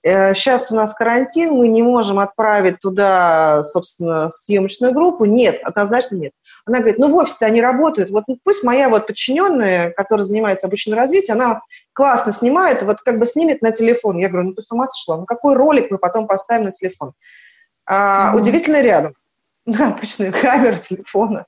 Э, Сейчас у нас карантин, мы не можем отправить туда, собственно, съемочную группу. Нет, однозначно нет. Она говорит, ну в офисе они работают, вот ну, пусть моя вот подчиненная, которая занимается обычным развитием, она классно снимает, вот как бы снимет на телефон. Я говорю, ну ты с ума сошла, ну какой ролик мы потом поставим на телефон? А, Мгм. Удивительно рядом. Да, обычная камера телефона.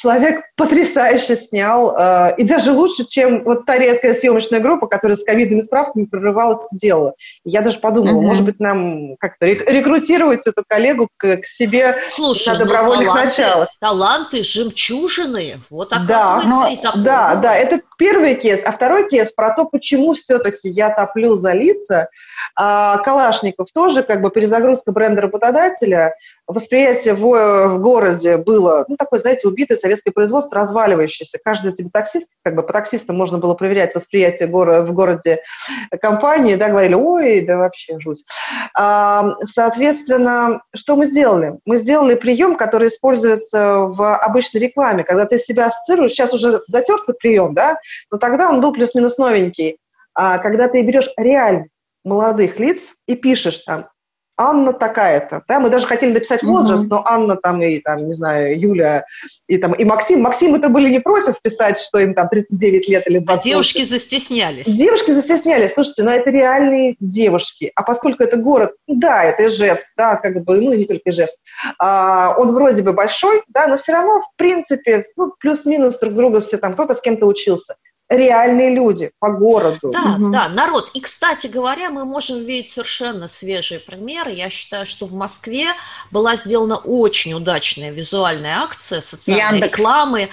Человек потрясающе снял, э, и даже лучше, чем вот та редкая съемочная группа, которая с ковидными справками прорывалась и делала. Я даже подумала, Мгм. может быть, нам как-то рек- рекрутировать эту коллегу к, к себе Слушай, на ну, добровольных таланты, началах. таланты, жемчужины. Вот Да, но- такое Да, да, это первый кейс. А второй кейс про то, почему все-таки я топлю за лица. А, Калашников тоже, как бы перезагрузка бренда работодателя, восприятие в, в городе было, ну, такое, знаете, убитое советское производство, разваливающееся. Каждый тебе таксист, как бы по таксистам можно было проверять восприятие горо- в городе компании, да, говорили, ой, да вообще жуть. А, Соответственно, что мы сделали? Мы сделали прием, который используется в обычной рекламе, когда ты себя ассоциируешь, сейчас уже затертый прием, да, но тогда он был плюс-минус новенький. А когда ты берешь реально молодых лиц и пишешь там Анна такая-то. Да, мы даже хотели написать возраст, Мгм. но Анна там и, там, не знаю, Юля и, там, и Максим. Максим это были не против писать, что им там 39 лет или А 20 девушки застеснялись. Девушки застеснялись. Слушайте, но это реальные девушки. А поскольку это город, ну да, это Ижевск, да, как бы, ну, не только Ижевск, а, он вроде бы большой, да, но все равно, в принципе, ну, плюс-минус друг друга все там, кто-то с кем-то учился. Реальные люди по городу. Да, Мгм. да, народ. И, кстати говоря, мы можем видеть совершенно свежие примеры. Я считаю, что в Москве была сделана очень удачная визуальная акция социальной Яндекс. рекламы.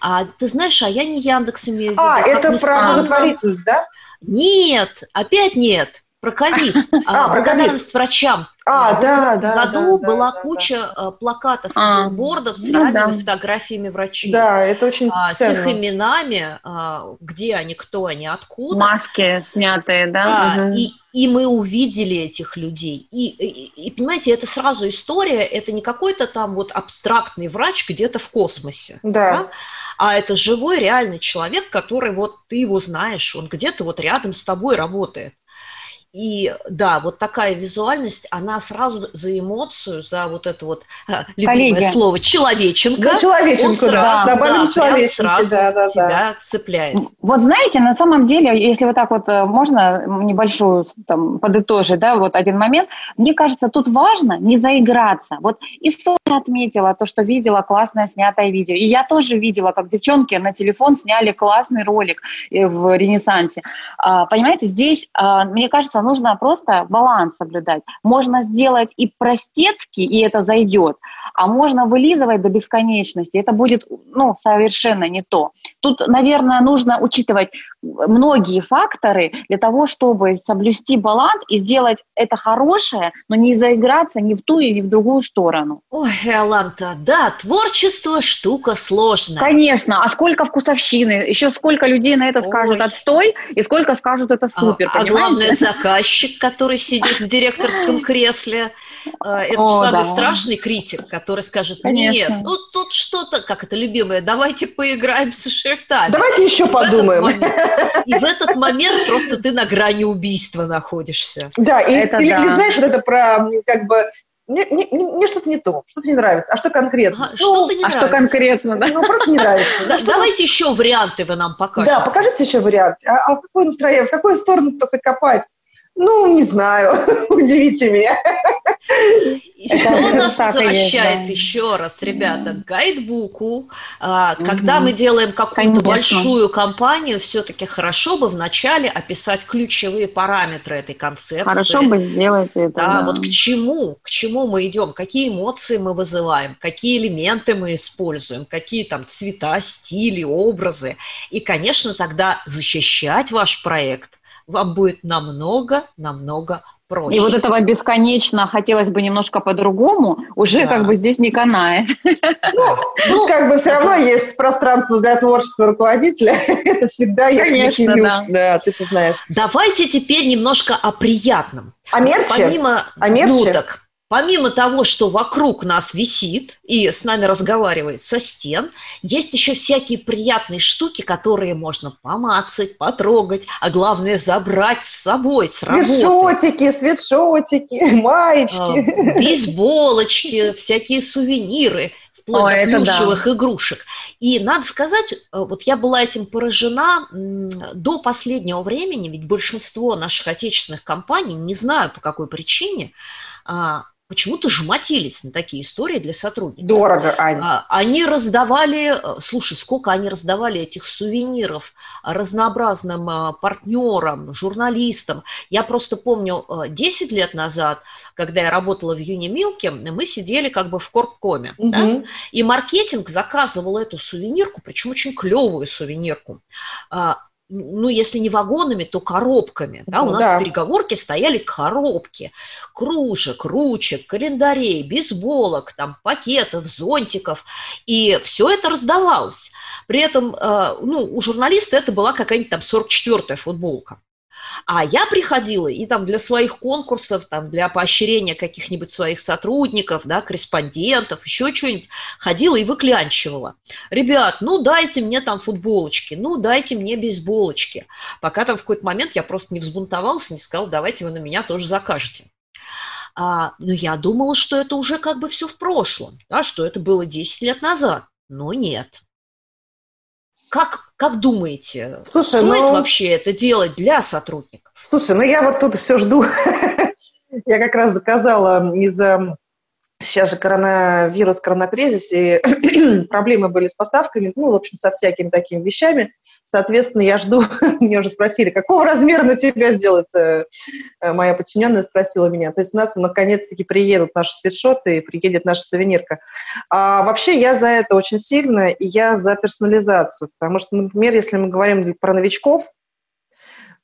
А, ты знаешь, а я не Яндекс имею в виду. А, это про странно. благотворительность, да? Нет, опять нет. Про ковид. А, А, про благодарность врачам. А, да, в да, году да, была да, куча э, плакатов и А, билбордов с ну реальными да. фотографиями врачей. Да, это очень А, с их именами, а, где они, кто они, откуда. Маски снятые, да? Да, и, и мы увидели этих людей. И, и, и, понимаете, это сразу история, это не какой-то там вот абстрактный врач где-то в космосе. Да. А это живой, реальный человек, который вот ты его знаешь, он где-то вот рядом с тобой работает. И да, вот такая визуальность, она сразу за эмоцию, за вот это вот а, любимое Коллеги. слово человеченко. За человеченко, да, за да, человеченко, сразу да, да, тебя да. цепляет. Вот знаете, на самом деле, если вот так вот э, можно небольшую там подытожить, да, вот один момент, мне кажется, тут важно не заиграться. Вот и Соня отметила то, что видела классное снятое видео, и я тоже видела, как девчонки на телефон сняли классный ролик э, в Ренессансе. А, понимаете, здесь, а, мне кажется, нужно просто баланс соблюдать. Можно сделать и простецки, и это зайдет, а можно вылизывать до бесконечности. Это будет ну, совершенно не то. Тут, наверное, нужно учитывать многие факторы для того, чтобы соблюсти баланс и сделать это хорошее, но не заиграться ни в ту и ни в другую сторону. Ой, Аланта, да, творчество штука сложная. Конечно, а сколько вкусовщины, еще сколько людей на это Ой. скажут отстой, и сколько скажут это супер, а, а главное заказчик, который сидит в директорском кресле, это О, самый да. страшный критик, который скажет, Конечно. нет, ну тут что-то, как это любимое, давайте поиграем со шрифтами. Давайте еще подумаем. И в этот момент просто ты на грани убийства находишься. Да, и, это или, да. или знаешь, вот это про как бы мне, мне, мне что-то не то, что-то не нравится. А что конкретно? А, ну, что-то не а нравится. что конкретно, да? Ну, просто не нравится. Да, ну, давайте еще варианты вы нам покажете. Да, покажите еще варианты. А, а в какое настроение, в какую сторону только копать? Ну, не знаю, удивите меня. И что нас возвращает еще раз, ребята, к гайдбуку. А, когда мы делаем какую-то большую компанию, все-таки хорошо бы вначале описать ключевые параметры этой концепции. Хорошо бы сделать это. Да, вот к чему, к чему мы идем, какие эмоции мы вызываем, какие элементы мы используем, какие там цвета, стили, образы. И, конечно, тогда защищать ваш проект – вам будет намного-намного проще. И вот этого бесконечно хотелось бы немножко по-другому, уже да. как бы здесь не канает. Ну, ну, как бы все равно есть пространство для творчества руководителя. Это всегда есть. Конечно, да. Да, ты же знаешь. Давайте теперь немножко о приятном. О мерче? Помимо о мерче? нуток, Помимо того, что вокруг нас висит и с нами разговаривает со стен, есть еще всякие приятные штуки, которые можно помацать, потрогать, а главное забрать с собой, с работы. Свитшотики, свитшотики, маечки. А, бейсболочки, всякие сувениры вплоть до плюшевых да. игрушек. И надо сказать, э, вот я была этим поражена до последнего времени, ведь большинство наших отечественных компаний, не знаю по какой причине, а, почему-то жмотились на такие истории для сотрудников. Дорого, Аня. А, они раздавали, э, слушай, сколько они раздавали этих сувениров разнообразным э, партнерам, журналистам. Я просто помню 10 э, лет назад, когда я работала в Юнимилке, мы сидели как бы в Корпкоме, угу. да? и маркетинг заказывал эту сувенирку, причем очень клевую сувенирку, а, ну, если не вагонами, то коробками. Да? У нас да. в переговорке стояли коробки кружек, ручек, календарей, бейсболок, там, пакетов, зонтиков. И все это раздавалось. При этом э, ну, у журналиста это была какая-нибудь там 44-я футболка. А я приходила и там для своих конкурсов, там для поощрения каких-нибудь своих сотрудников, да, корреспондентов, еще что-нибудь, ходила и выклянчивала. Ребят, ну дайте мне там футболочки, ну дайте мне бейсболочки. Пока там в какой-то момент я просто не взбунтовался, не сказал, давайте вы на меня тоже закажете. А, но я думала, что это уже как бы все в прошлом, да, что это было 10 лет назад. Но нет. Как, как думаете, Слушай, стоит ну... вообще это делать для сотрудников? Слушай, ну я вот тут все жду. я как раз заказала из-за сейчас же коронавирус, коронакризис, и проблемы были с поставками, ну, в общем, со всякими такими вещами. Соответственно, я жду, меня уже спросили, какого размера на тебя сделать, э, моя подчиненная спросила меня. То есть у нас наконец-таки приедут наши свитшоты и приедет наша сувенирка. А вообще я за это очень сильно, и я за персонализацию, потому что, например, если мы говорим про новичков,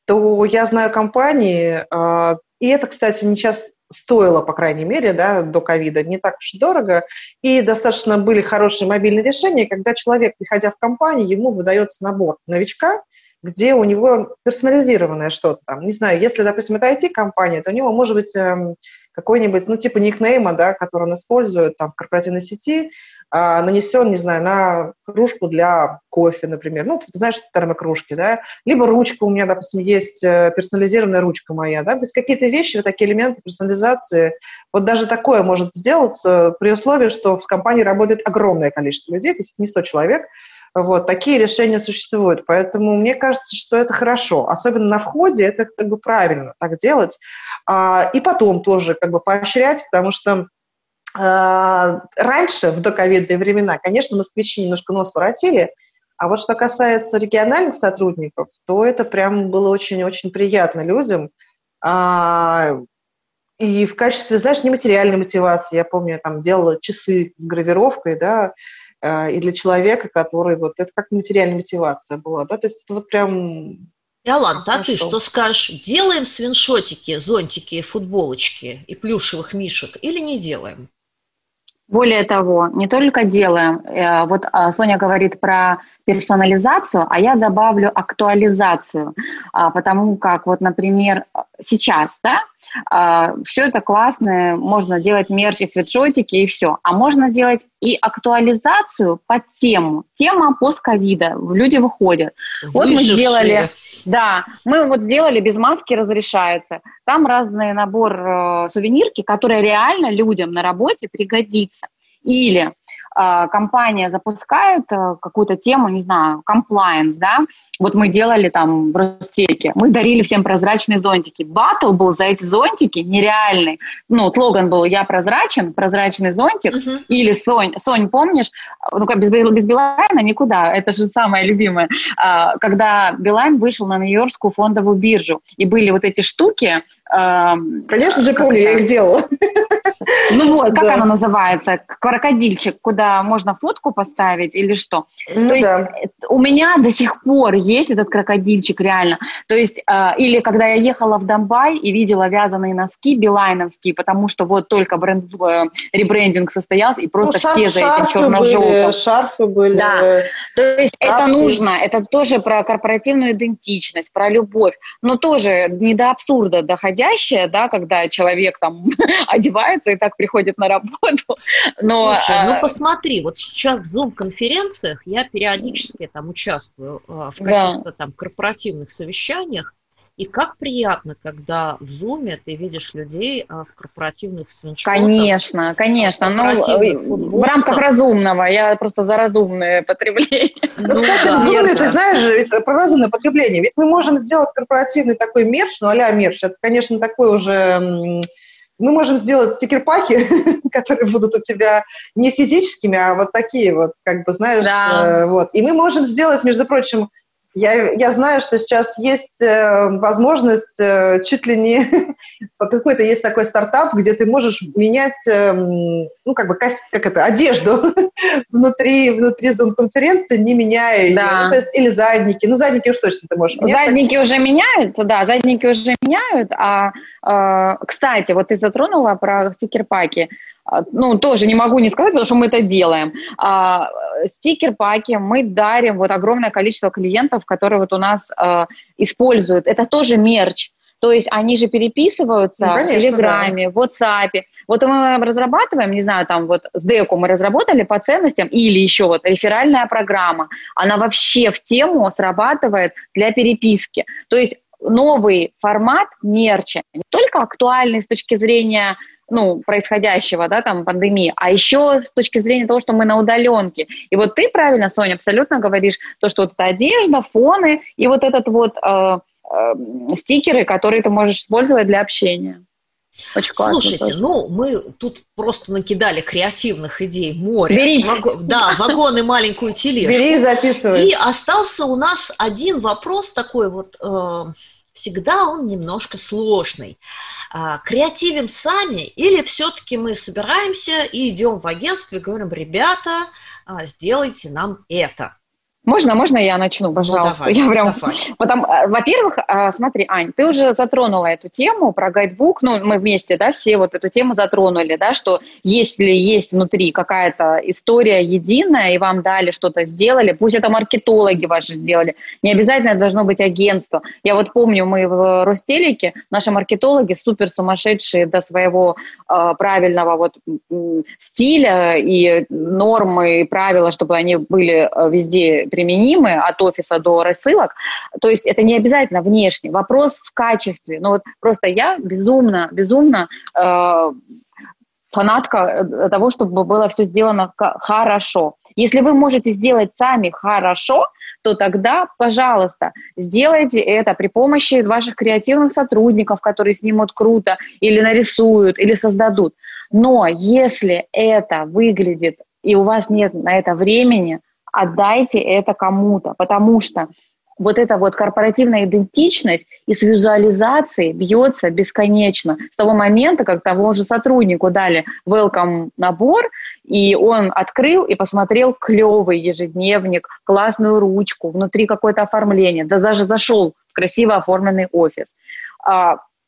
то я знаю компании, а, и это, кстати, не сейчас стоило, по крайней мере, да, до ковида, не так уж и дорого, и достаточно были хорошие мобильные решения, когда человек, приходя в компанию, ему выдается набор новичка, где у него персонализированное что-то там. Не знаю, если, допустим, это IT-компания, то у него может быть эм, какой-нибудь, ну, типа никнейма, да, который он использует там в корпоративной сети, нанесен, не знаю, на кружку для кофе, например. Ну, ты знаешь, термокружки, да. Либо ручка у меня, допустим, есть э, персонализированная ручка моя, да. То есть какие-то вещи, вот такие элементы персонализации, вот даже такое может сделаться при условии, что в компании работает огромное количество людей, то есть не 100 человек, вот, такие решения существуют. Поэтому мне кажется, что это хорошо. Особенно на входе это как бы правильно так делать. А, и потом тоже как бы поощрять, потому что а, раньше, в доковидные времена, конечно, москвичи немножко нос воротили, а вот что касается региональных сотрудников, то это прям было очень-очень приятно людям. А, и в качестве, знаешь, нематериальной мотивации, я помню, я там делала часы с гравировкой, да, а, и для человека, который вот, это как материальная мотивация была, да, то есть это вот прям Иоланта, а ты что скажешь? Делаем свиншотики, зонтики, футболочки и плюшевых мишек или не делаем? Более того, не только делаем, э, вот а, Соня говорит про персонализацию, а я добавлю актуализацию, а, потому как вот, например, сейчас, да, все это классно, можно делать мерч и свитшотики и все, а можно делать и актуализацию под тему, тема постковида, люди выходят. Выжившие. Вот мы сделали, да, мы вот сделали без маски разрешается, там разный набор э, сувенирки, которые реально людям на работе пригодится. Или компания запускает э, какую-то тему, не знаю, compliance, да, вот мы делали там в Ростеке, мы дарили всем прозрачные зонтики. Батл был за эти зонтики нереальный. Ну, слоган был «Я прозрачен», «Прозрачный зонтик» uh-huh. или «Сонь». Сонь, помнишь? Ну, как без, без Билайна никуда. Это же самое любимое. А, когда Билайн вышел на Нью-Йоркскую фондовую биржу, и были вот эти штуки... Конечно же, помню, я их делала. Ну вот, как да. она называется? Крокодильчик, куда можно фотку поставить или что? Ну, То есть да. у меня до сих пор есть этот крокодильчик реально. То есть, э, или когда я ехала в Донбай и видела вязаные носки билайновские, потому что вот только бренд, э, ребрендинг состоялся, и просто ну, все за этим черно-желтым. Шарфы были. Да. То есть шарфы. это нужно, это тоже про корпоративную идентичность, про любовь, но тоже не до абсурда доходящее, да, когда человек там одевается и так приходит на работу. Но, Слушай, ну э, посмотри, вот сейчас в Zoom-конференциях я периодически там участвую в каких-то там корпоративных совещаниях, и как приятно, когда в Zoom ты видишь людей а, в корпоративных свиншотах. Конечно, конечно. Ну, в рамках разумного. Я просто за разумное потребление. Ну, Кстати, да, в Zoom, ты знаешь ведь про разумное потребление. Ведь мы можем сделать корпоративный такой мерч, ну, а мерч. Это, конечно, такой уже мы можем сделать стикер-паки, которые будут у тебя не физическими, а вот такие вот, как бы, знаешь, да. э, вот. И мы можем сделать, между прочим, я, я знаю, что сейчас есть э, возможность э, чуть ли не какой-то есть такой стартап, где ты можешь менять, э, ну как бы как это одежду внутри внутри зум-конференции, не меняя да. ее, ну, то есть или задники, ну задники уж точно ты можешь менять. Задники уже меняют, да, задники уже меняют, а э, кстати, вот ты затронула про стикер-паки. А, ну, тоже не могу не сказать, потому что мы это делаем. А, стикер-паки мы дарим вот огромное количество клиентов, которые вот у нас а, используют. Это тоже мерч. То есть они же переписываются ну, конечно, в Телеграме, да. в WhatsApp. Вот мы разрабатываем, не знаю, там вот с Деку мы разработали по ценностям, или еще вот реферальная программа, она вообще в тему срабатывает для переписки. То есть новый формат мерча, не только актуальный с точки зрения ну, происходящего, да, там, пандемии, а еще с точки зрения того, что мы на удаленке. И вот ты правильно, Соня, абсолютно говоришь, то, что вот эта одежда, фоны и вот этот вот э, э, стикеры, которые ты можешь использовать для общения. Очень классно. Слушайте, тоже. ну мы тут просто накидали креативных идей море. Ваг... Да, вагон и маленькую тележку. Бери и записывай. И остался у нас один вопрос такой вот, э, всегда он немножко сложный. А, креативим сами или все-таки мы собираемся и идем в агентство и говорим, ребята, а, сделайте нам это? Можно, можно я начну, пожалуйста? Ну, давай, я прям... давай. Потому, э, во-первых, э, смотри, Ань, ты уже затронула эту тему про гайдбук, ну, мы вместе, да, все вот эту тему затронули, да, что если есть внутри какая-то история единая, и вам дали что-то, сделали, пусть это маркетологи ваши сделали, не обязательно должно быть агентство. Я вот помню, мы в Ростелеке, наши маркетологи супер сумасшедшие до своего э, правильного вот стиля и нормы, и правила, чтобы они были э, везде применимы от офиса до рассылок. То есть это не обязательно внешне. Вопрос в качестве. Но вот просто я безумно, безумно э, фанатка э, того, чтобы было все сделано хорошо. Если вы можете сделать сами хорошо, то тогда, пожалуйста, сделайте это при помощи ваших креативных сотрудников, которые снимут круто, или нарисуют, или создадут. Но если это выглядит, и у вас нет на это времени, отдайте это кому-то, потому что вот эта вот корпоративная идентичность и с визуализацией бьется бесконечно. С того момента, как того же сотруднику дали welcome набор, и он открыл и посмотрел клевый ежедневник, классную ручку, внутри какое-то оформление, да даже зашел в красиво оформленный офис.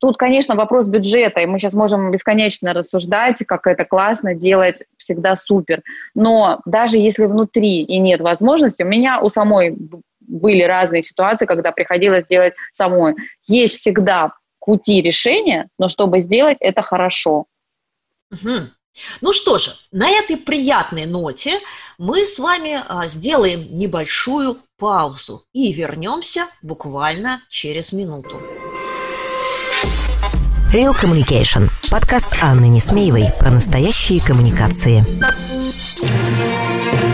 Тут, конечно, вопрос бюджета, и мы сейчас можем бесконечно рассуждать, как это классно делать, всегда супер. Но даже если внутри и нет возможности, у меня у самой были разные ситуации, когда приходилось делать самой. Есть всегда пути решения, но чтобы сделать это хорошо. Угу. Ну что же, на этой приятной ноте мы с вами а, сделаем небольшую паузу и вернемся буквально через минуту. Real Communication. Подкаст Анны Несмеевой про настоящие коммуникации.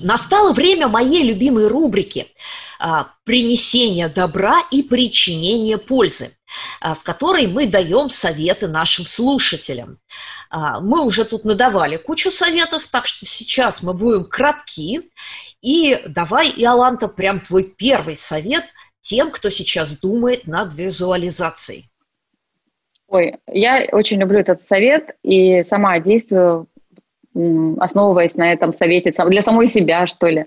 Настало время моей любимой рубрики а, «Принесение добра и причинение пользы», а, в которой мы даем советы нашим слушателям. А, мы уже тут надавали кучу советов, так что сейчас мы будем кратки. И давай, Иоланта, прям твой первый совет тем, кто сейчас думает над визуализацией. Ой, я очень люблю этот совет и сама действую основываясь на этом совете для самой себя, что ли,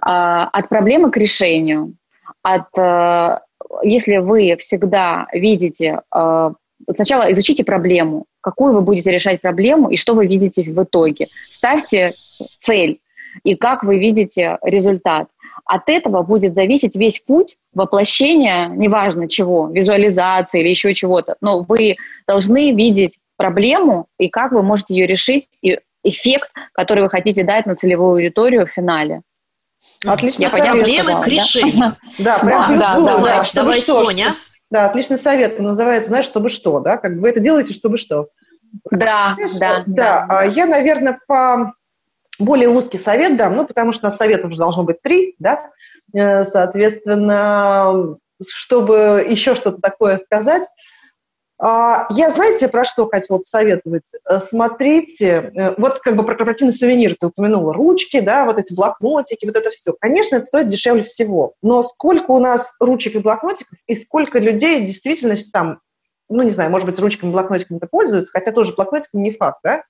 а, от проблемы к решению. От, э, если вы всегда видите, э, сначала изучите проблему, какую вы будете решать проблему и что вы видите в итоге. Ставьте цель и как вы видите результат. От этого будет зависеть весь путь воплощения, неважно чего, визуализации или еще чего-то, но вы должны видеть проблему и как вы можете ее решить и эффект, который вы хотите дать на целевую аудиторию в финале. Отлично. Я Проблемы к решению. Да, прям да, да, да, Давай, Соня. Да, отличный совет. Называется, знаешь, чтобы что, да? Как вы это делаете, чтобы что. Да, да, да. Да, я, наверное, по более узкий совет дам, ну, потому что у нас советов уже должно быть три, да, э, соответственно, чтобы еще что-то такое сказать, а, я, знаете, про что хотела посоветовать? Э, смотрите, э, вот как бы про корпоративный сувенир ты упомянула, ручки, да, вот эти блокнотики, вот это все. Конечно, это стоит дешевле всего, но сколько у нас ручек и блокнотиков, и сколько людей действительно там, ну, не знаю, может быть, ручками и блокнотиками-то пользуются, хотя тоже блокнотиками не факт, да?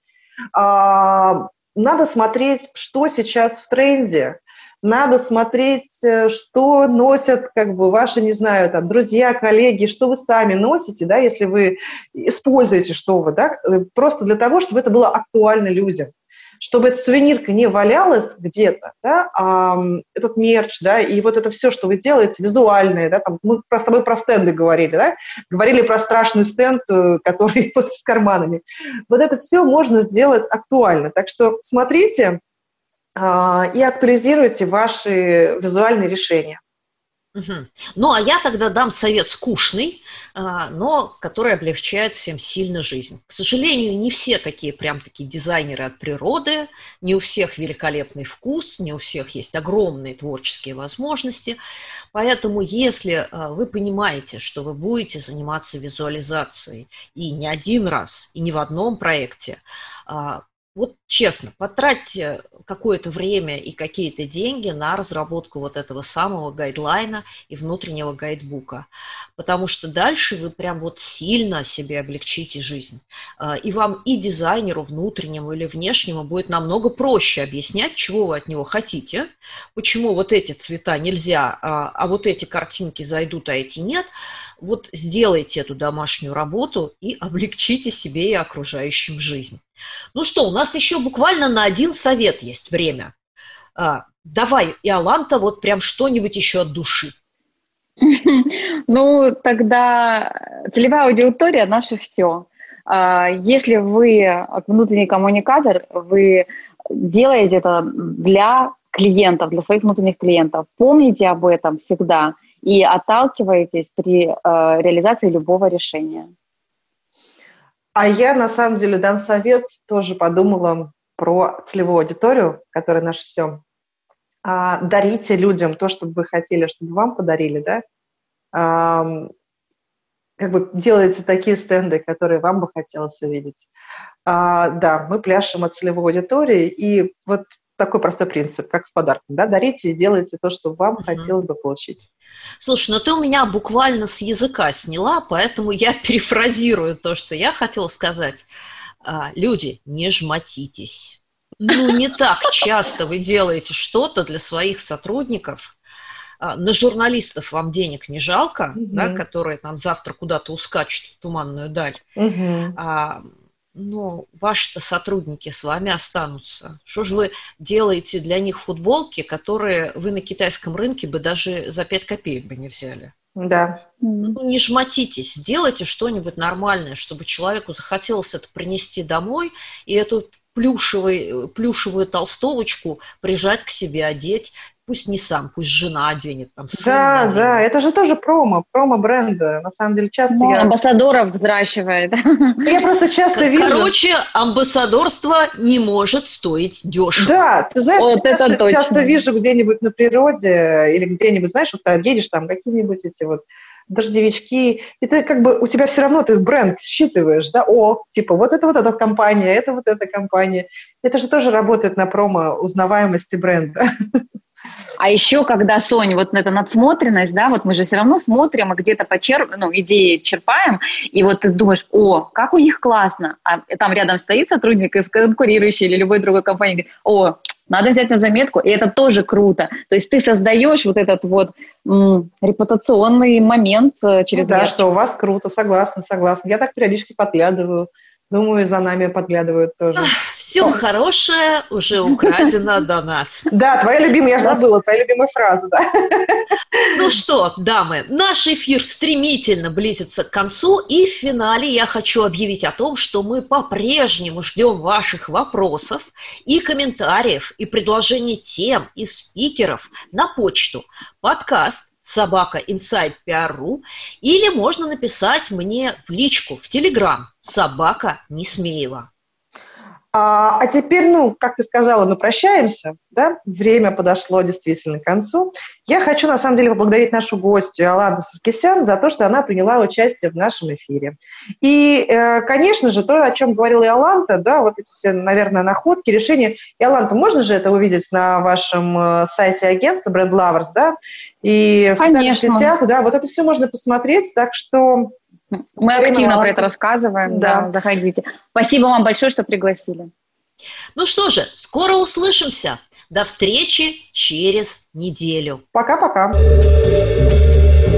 А, надо смотреть, что сейчас в тренде, надо смотреть, э, что носят, как бы, ваши, не знаю, там, друзья, коллеги, что вы сами носите, да, если вы используете что вы, да, э, просто для того, чтобы это было актуально людям чтобы эта сувенирка не валялась где-то, да, а этот мерч, да, и вот это все, что вы делаете, визуальное, да, там, мы с тобой про стенды говорили, да, говорили про страшный стенд, э, который вот с карманами. Вот это все можно сделать актуально. Так что смотрите, и актуализируйте ваши визуальные решения. Угу. Ну, а я тогда дам совет скучный, а, но который облегчает всем сильно жизнь. К сожалению, не все такие прям такие дизайнеры от природы, не у всех великолепный вкус, не у всех есть огромные творческие возможности. Поэтому, если а, вы понимаете, что вы будете заниматься визуализацией и не один раз, и не в одном проекте, а, вот честно, потратьте какое-то время и какие-то деньги на разработку вот этого самого гайдлайна и внутреннего гайдбука, потому что дальше вы прям вот сильно себе облегчите жизнь. А, и вам и дизайнеру внутреннему или внешнему будет намного проще объяснять, чего вы от него хотите, почему вот эти цвета нельзя, а, а вот эти картинки зайдут, а эти нет. Вот сделайте эту домашнюю работу и облегчите себе и окружающим жизнь. Ну что, у нас еще буквально на один совет есть время. А, давай, Иоланта, вот прям что-нибудь еще от души. Ну, тогда целевая аудитория – наше все. А, если вы внутренний коммуникатор, вы делаете это для клиентов, для своих внутренних клиентов. Помните об этом всегда и отталкивайтесь при э, реализации любого решения. А я, на самом деле, дам совет, тоже подумала про целевую аудиторию, которая наше все. А, дарите людям то, что вы хотели, чтобы вам подарили, да? А, как бы делайте такие стенды, которые вам бы хотелось увидеть. А, да, мы пляшем от целевой аудитории, и вот такой простой принцип, как с подарком, да, дарите и делайте то, что вам uh-huh. хотелось бы получить. Слушай, ну ты у меня буквально с языка сняла, поэтому я перефразирую то, что я хотела сказать. А, люди, не жмотитесь. Ну, не так часто вы делаете что-то для своих сотрудников. А, на журналистов вам денег не жалко, угу. да, которые там завтра куда-то ускачут в туманную даль. Угу. А, ну, ваши-то сотрудники с вами останутся. Что же вы делаете для них футболки, которые вы на китайском рынке бы даже за 5 копеек бы не взяли? Да. Ну, не жмотитесь, сделайте что-нибудь нормальное, чтобы человеку захотелось это принести домой, и эту плюшевый, плюшевую толстовочку прижать к себе, одеть, пусть не сам, пусть жена оденет там. Да, оденет. да, это же тоже промо, промо бренда. На самом деле часто ну, я... Амбассадоров взращивает. Я просто часто вижу... Короче, амбассадорство не может стоить дешево. Да, ты знаешь, вот часто, это точно. часто вижу где-нибудь на природе или где-нибудь, знаешь, вот едешь там какие-нибудь эти вот дождевички, и ты как бы, у тебя все равно ты бренд считываешь, да, о, типа, вот это вот эта компания, это вот эта компания. Это же тоже работает на промо узнаваемости бренда. А еще, когда, Соня, вот эта надсмотренность, да, вот мы же все равно смотрим и где-то почерп, ну, идеи черпаем, и вот ты думаешь, о, как у них классно, а там рядом стоит сотрудник из конкурирующей или любой другой компании, говорит, о, надо взять на заметку, и это тоже круто. То есть ты создаешь вот этот вот м, репутационный момент э, через... Ну, да, что у вас круто, согласна, согласна. Я так периодически подглядываю. Думаю, за нами подглядывают тоже. Все хорошее уже украдено до нас. Да, твоя любимая, я же забыла, твоя любимая фраза, да. Ну что, дамы, наш эфир стремительно близится к концу, и в финале я хочу объявить о том, что мы по-прежнему ждем ваших вопросов и комментариев, и предложений тем и спикеров на почту подкаст собака inside PR.ru или можно написать мне в личку в Телеграм собака Несмеева. А, а теперь, ну, как ты сказала, мы прощаемся, да? Время подошло действительно к концу. Я хочу, на самом деле, поблагодарить нашу гостью Аладу Саркисян за то, что она приняла участие в нашем эфире. И, э, конечно же, то, о чем говорила Иоланта, да, вот эти все, наверное, находки, решения. Иоланта, можно же это увидеть на вашем э, сайте агентства Brand Lovers, да? И в конечно. социальных сетях, да, вот это все можно посмотреть, так что мы активно про это рассказываем, да. да, заходите. Спасибо вам большое, что пригласили. Ну что же, скоро услышимся. До встречи через неделю. Пока-пока.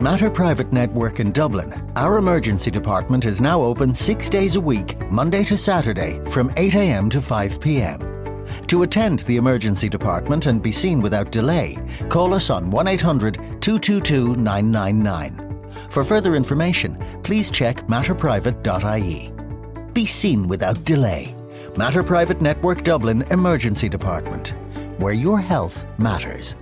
At Matter Private Network in Dublin, our emergency department is now open six days a week, Monday to Saturday, from 8am to 5pm. To attend the emergency department and be seen without delay, call us on 1 800 222 999. For further information, please check matterprivate.ie. Be seen without delay. Matter Private Network Dublin Emergency Department, where your health matters.